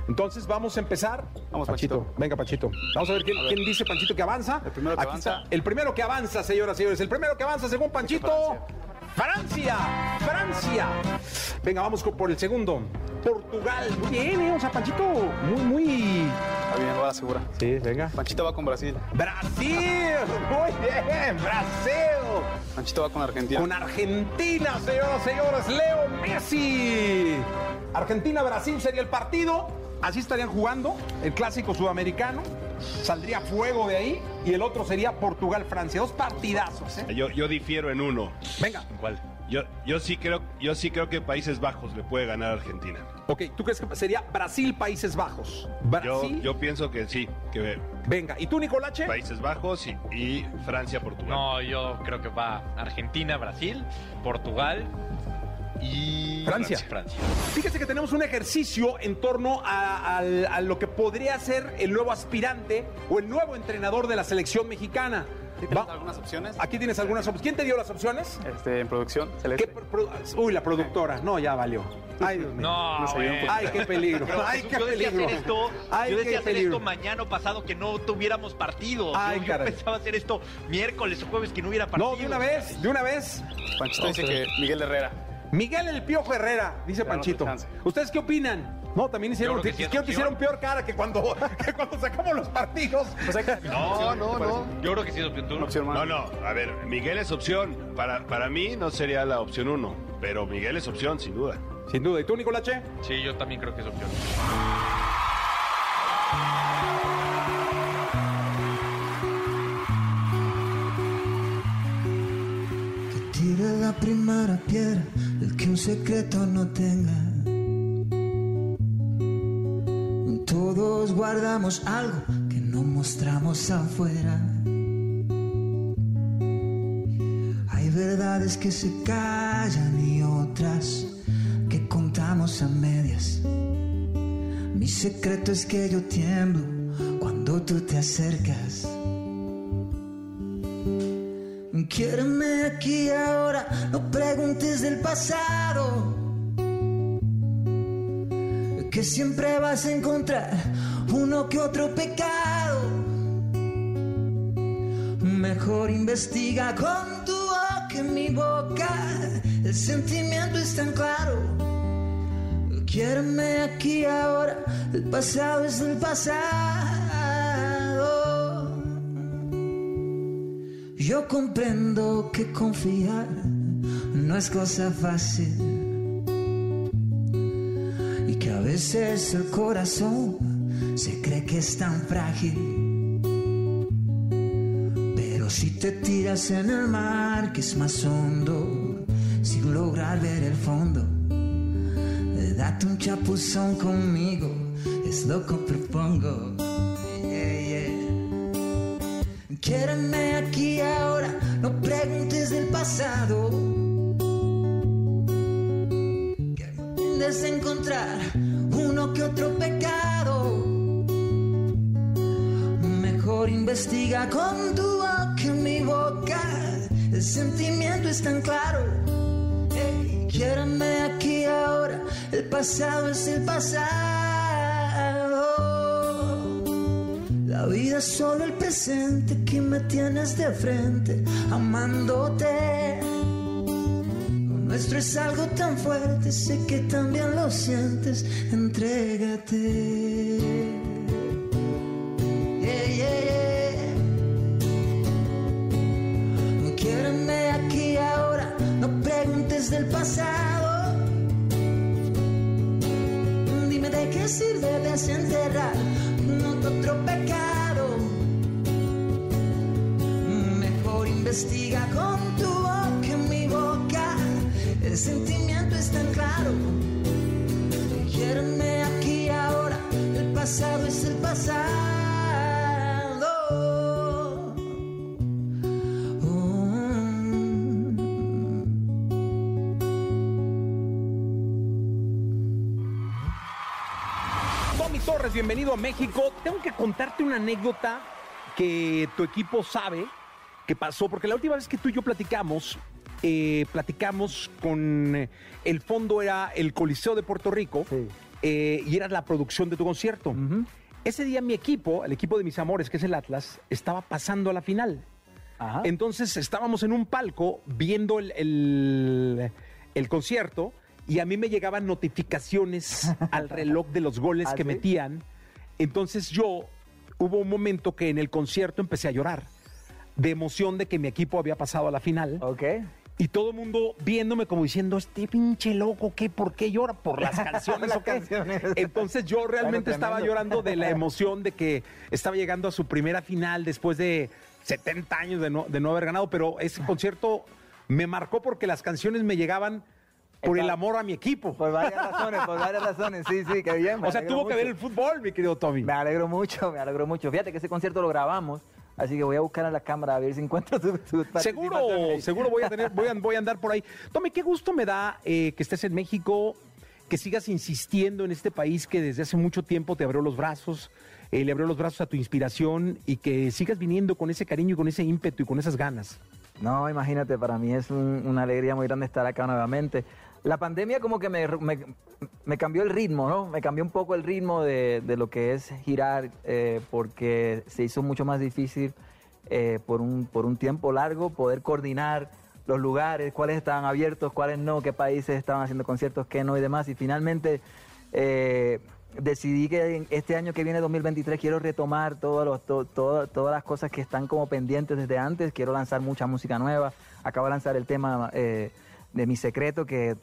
Entonces vamos a empezar. Vamos, Pachito. Panchito. Venga, Pachito. Vamos a ver quién, quién dice Panchito que avanza. El primero que Aquí avanza. está. El primero que avanza, señoras y señores. El primero que avanza según Panchito. Francia. Francia. Venga, vamos por el segundo. Portugal. Muy bien, ¿eh? O sea, Panchito, muy, muy. Está bien, va a la segura. Sí, venga. Panchito va con Brasil. Brasil. Muy bien, Brasil. Panchito va con Argentina. Con Argentina, señoras y señores, Leo Messi. Argentina-Brasil sería el partido. Así estarían jugando el clásico sudamericano. Saldría fuego de ahí. Y el otro sería Portugal-Francia. Dos partidazos, ¿eh? Yo, yo difiero en uno. Venga. ¿Cuál? Yo, yo, sí creo, yo sí creo que Países Bajos le puede ganar a Argentina. Ok, ¿tú crees que sería Brasil-Países Bajos? Yo, Brasil. yo pienso que sí, que Venga, ¿y tú, Nicolache? Países Bajos y, y Francia-Portugal. No, yo creo que va Argentina, Brasil, Portugal y Francia. Francia. Fíjese que tenemos un ejercicio en torno a, al- a lo que podría ser el nuevo aspirante o el nuevo entrenador de la selección mexicana. ¿Tienes Va- algunas opciones? Aquí tienes algunas opciones. ¿Quién te dio las opciones? Este, en producción, ¿Qué Celeste. pro- Uy, la productora. No, ya valió. Ay, Dios mío. No. Ay, qué peligro. Pero, Ay, Jesús, qué yo decía peligro. hacer esto, Ay, yo qué decía hacer peligro. esto mañana pasado que no tuviéramos partido. Ay, yo, yo caray. pensaba hacer esto miércoles o jueves que no hubiera partido. No, de una vez, de una vez. Panchito dice que Miguel Herrera. Miguel el Piojo Herrera, dice Danos Panchito. ¿Ustedes qué opinan? No, también hicieron, que sí es creo que opción. hicieron peor cara que cuando, *laughs* que cuando sacamos los partidos. Pues No, no, no. Yo creo que sí es opción. Una opción. No, no, a ver, Miguel es opción. Para, para mí no sería la opción uno, pero Miguel es opción, sin duda. Sin duda. ¿Y tú, Nicolache? Sí, yo también creo que es opción. Tire la primera piedra el que un secreto no tenga. Todos guardamos algo que no mostramos afuera. Hay verdades que se callan y otras que contamos a medias. Mi secreto es que yo tiemblo cuando tú te acercas. Quiéreme aquí ahora, no preguntes del pasado. Que siempre vas a encontrar uno que otro pecado. Mejor investiga con tu boca en mi boca. El sentimiento es tan claro. Quiéreme aquí ahora, el pasado es el pasado. Yo comprendo que confiar no es cosa fácil y que a veces el corazón se cree que es tan frágil. Pero si te tiras en el mar que es más hondo, sin lograr ver el fondo, date un chapuzón conmigo, es lo que propongo. Yeah. Pasado. Que aprendes a encontrar uno que otro pecado. Mejor investiga con tu boca en mi boca. El sentimiento es tan claro. Hey, quiéreme aquí ahora, el pasado es el pasado. Vida solo el presente que me tienes de frente, amándote. Nuestro es algo tan fuerte, sé que también lo sientes, entrégate. Yeah, yeah, yeah. Quiéreme aquí ahora, no preguntes del pasado. Dime de qué sirve desenterrar que otro pecado. Investiga con tu boca en mi boca. El sentimiento es tan claro. Quiéreme aquí ahora, el pasado es el pasado. Tommy Torres, bienvenido a México. Tengo que contarte una anécdota que tu equipo sabe que pasó, porque la última vez que tú y yo platicamos, eh, platicamos con eh, el fondo era el Coliseo de Puerto Rico eh, y era la producción de tu concierto. Ese día mi equipo, el equipo de mis amores, que es el Atlas, estaba pasando a la final. Entonces estábamos en un palco viendo el, el- el concierto y a mí me llegaban notificaciones *laughs* al reloj de los goles ¿Ah, que sí? metían. Entonces yo hubo un momento que en el concierto empecé a llorar de emoción de que mi equipo había pasado a la final. Y todo el mundo viéndome como diciendo, este pinche loco, ¿qué? ¿Por qué llora? ¿Por las *laughs* canciones Las o qué?" canciones. Entonces yo realmente estaba llorando de la *laughs* emoción de que estaba llegando a su primera final después de 70 años de no, de no haber ganado, pero ese concierto me marcó porque las canciones me llegaban por el amor a mi equipo. Por varias razones, por varias razones, sí, sí, qué bien. *laughs* O sea, tuvo que ver el fútbol, mi querido Tommy. Me alegro mucho, me alegro mucho. Fíjate que ese concierto lo grabamos, así que voy a buscar en la cámara a ver si encuentro tu, tu *laughs* Seguro, seguro voy a tener, voy a, voy a andar por ahí. Tommy, qué gusto me da eh, que estés en México, que sigas insistiendo en este país que desde hace mucho tiempo te abrió los brazos, eh, le abrió los brazos a tu inspiración y que sigas viniendo con ese cariño y con ese ímpetu y con esas ganas. No, imagínate, para mí es un- una alegría muy grande estar acá nuevamente. La pandemia como que me, me- cambió el ritmo, ¿no? Me cambió un poco el ritmo de, de lo que es girar, eh, porque se hizo mucho más difícil eh, por, un, por un tiempo largo poder coordinar los lugares, cuáles estaban abiertos, cuáles no, qué países estaban haciendo conciertos, qué no y demás. Y finalmente eh, decidí que este año que viene, 2023, quiero retomar todos los, todas las cosas que están como pendientes desde antes. Quiero lanzar mucha música nueva. Acabo de lanzar el tema de Mi Secreto, que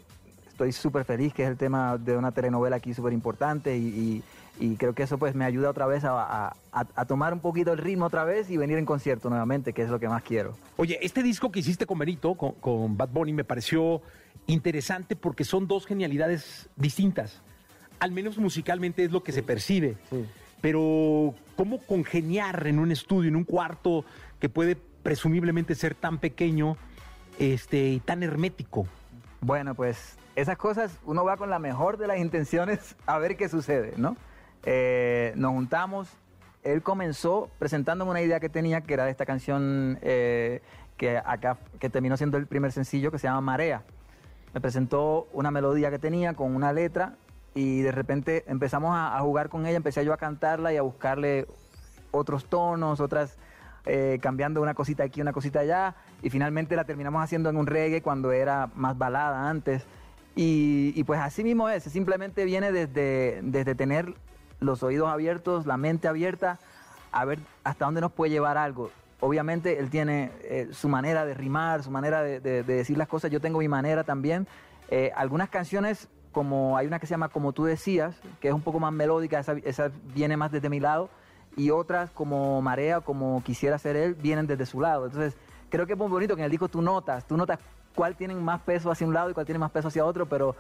estoy súper feliz, que es el tema de una telenovela aquí súper importante y, y- y creo que eso pues me ayuda otra vez a, a- a- a tomar un poquito el ritmo otra vez y venir en concierto nuevamente, que es lo que más quiero. Oye, este disco que hiciste con Benito, con, con Bad Bunny, me pareció interesante porque son dos genialidades distintas. Al menos musicalmente es lo que se percibe. Pero, ¿cómo congeniar en un estudio, en un cuarto que puede presumiblemente ser tan pequeño este, y tan hermético? Bueno, pues esas cosas uno va con la mejor de las intenciones *laughs* a ver qué sucede, ¿no? Eh, nos juntamos, él comenzó presentándome una idea que tenía, que era de esta canción eh, que acá, que terminó siendo el primer sencillo, que se llama Marea. Me presentó una melodía que tenía con una letra y de repente empezamos a, a jugar con ella, empecé yo a cantarla y a buscarle otros tonos, otras, eh, cambiando una cosita aquí, una cosita allá, y finalmente la terminamos haciendo en un reggae cuando era más balada antes. Y, y pues así mismo es, simplemente viene desde, desde tener los oídos abiertos, la mente abierta, a ver hasta dónde nos puede llevar algo. Obviamente él tiene eh, su manera de rimar, su manera de, de- de decir las cosas, yo tengo mi manera también. Eh, algunas canciones, como hay una que se llama Como tú decías, que es un poco más melódica, esa, esa viene más desde mi lado, y otras como Marea, como Quisiera ser él, vienen desde su lado. Entonces, creo que es muy bonito que en el disco tú notas, tú notas cuál tiene más peso hacia un lado y cuál tiene más peso hacia otro, pero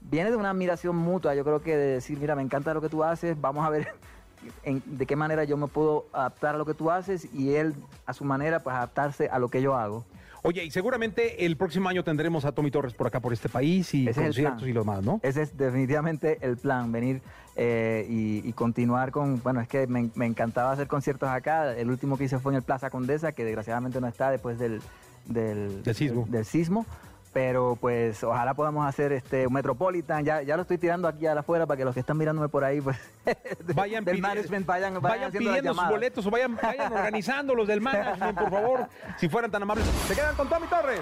viene de una admiración mutua, yo creo que de decir, mira, me encanta lo que tú haces, vamos a ver *laughs* en- de qué manera yo me puedo adaptar a lo que tú haces y él a su manera pues adaptarse a lo que yo hago. Oye, y seguramente el próximo año tendremos a Tommy Torres por acá, por este país, y Ese conciertos y lo demás, ¿no? Ese es definitivamente el plan, venir eh, y, y continuar con, bueno, es que me, me encantaba hacer conciertos acá, el último que hice fue en el Plaza Condesa, que desgraciadamente no está después del, del, Del sismo. del sismo, pero pues ojalá podamos hacer este un Metropolitan, ya, ya lo estoy tirando aquí afuera para que los que están mirándome por ahí, pues *laughs* vayan del management vayan, vayan, Vayan pidiendo sus boletos o vayan, vayan *laughs* organizando los del management, por favor, si fueran tan amables. Se quedan con Tommy Torres.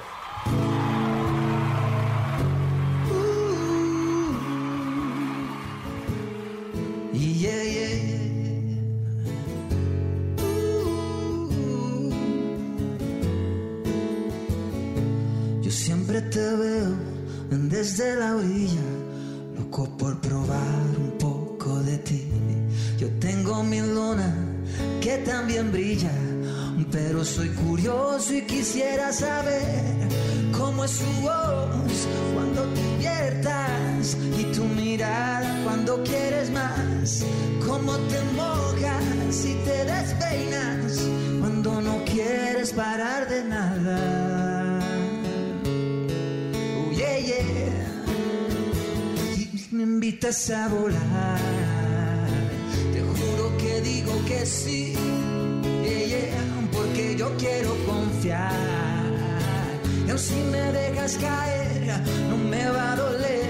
Yeah, yeah, yeah. Yo siempre te veo desde la orilla, loco por probar un poco de ti. Yo tengo mi luna que también brilla, pero soy curioso y quisiera saber cómo es su voz cuando te inviertas y tu mirada cuando quieres más, cómo te mojas y te despeinas cuando no quieres parar de nada. Oh, yeah, yeah. Y me invitas a volar. Te juro que digo que sí. Porque yo quiero confiar en si me dejas caer, no me va a doler.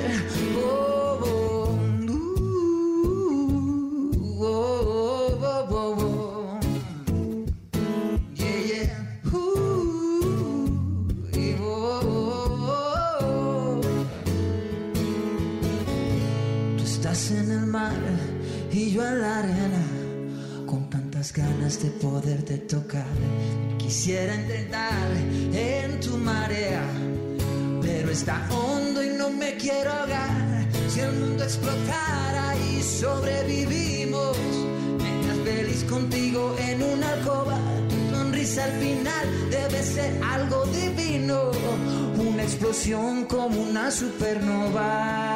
Ganas de poderte tocar. Quisiera intentar en tu marea, pero está hondo y no me quiero ahogar. Si el mundo explotara y sobrevivimos, me feliz contigo en una alcoba. Tu sonrisa al final debe ser algo divino, una explosión como una supernova.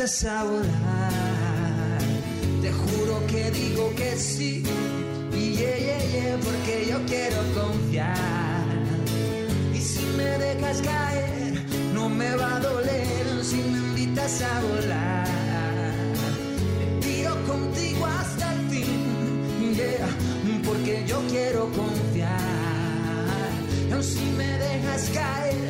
A volar, te juro que digo que sí. Y yeah, yeah, yeah, porque yo quiero confiar. Y si me dejas caer, no me va a doler si me invitas a volar. Me tiro contigo hasta el fin, yeah, porque yo quiero confiar. Y si me dejas caer,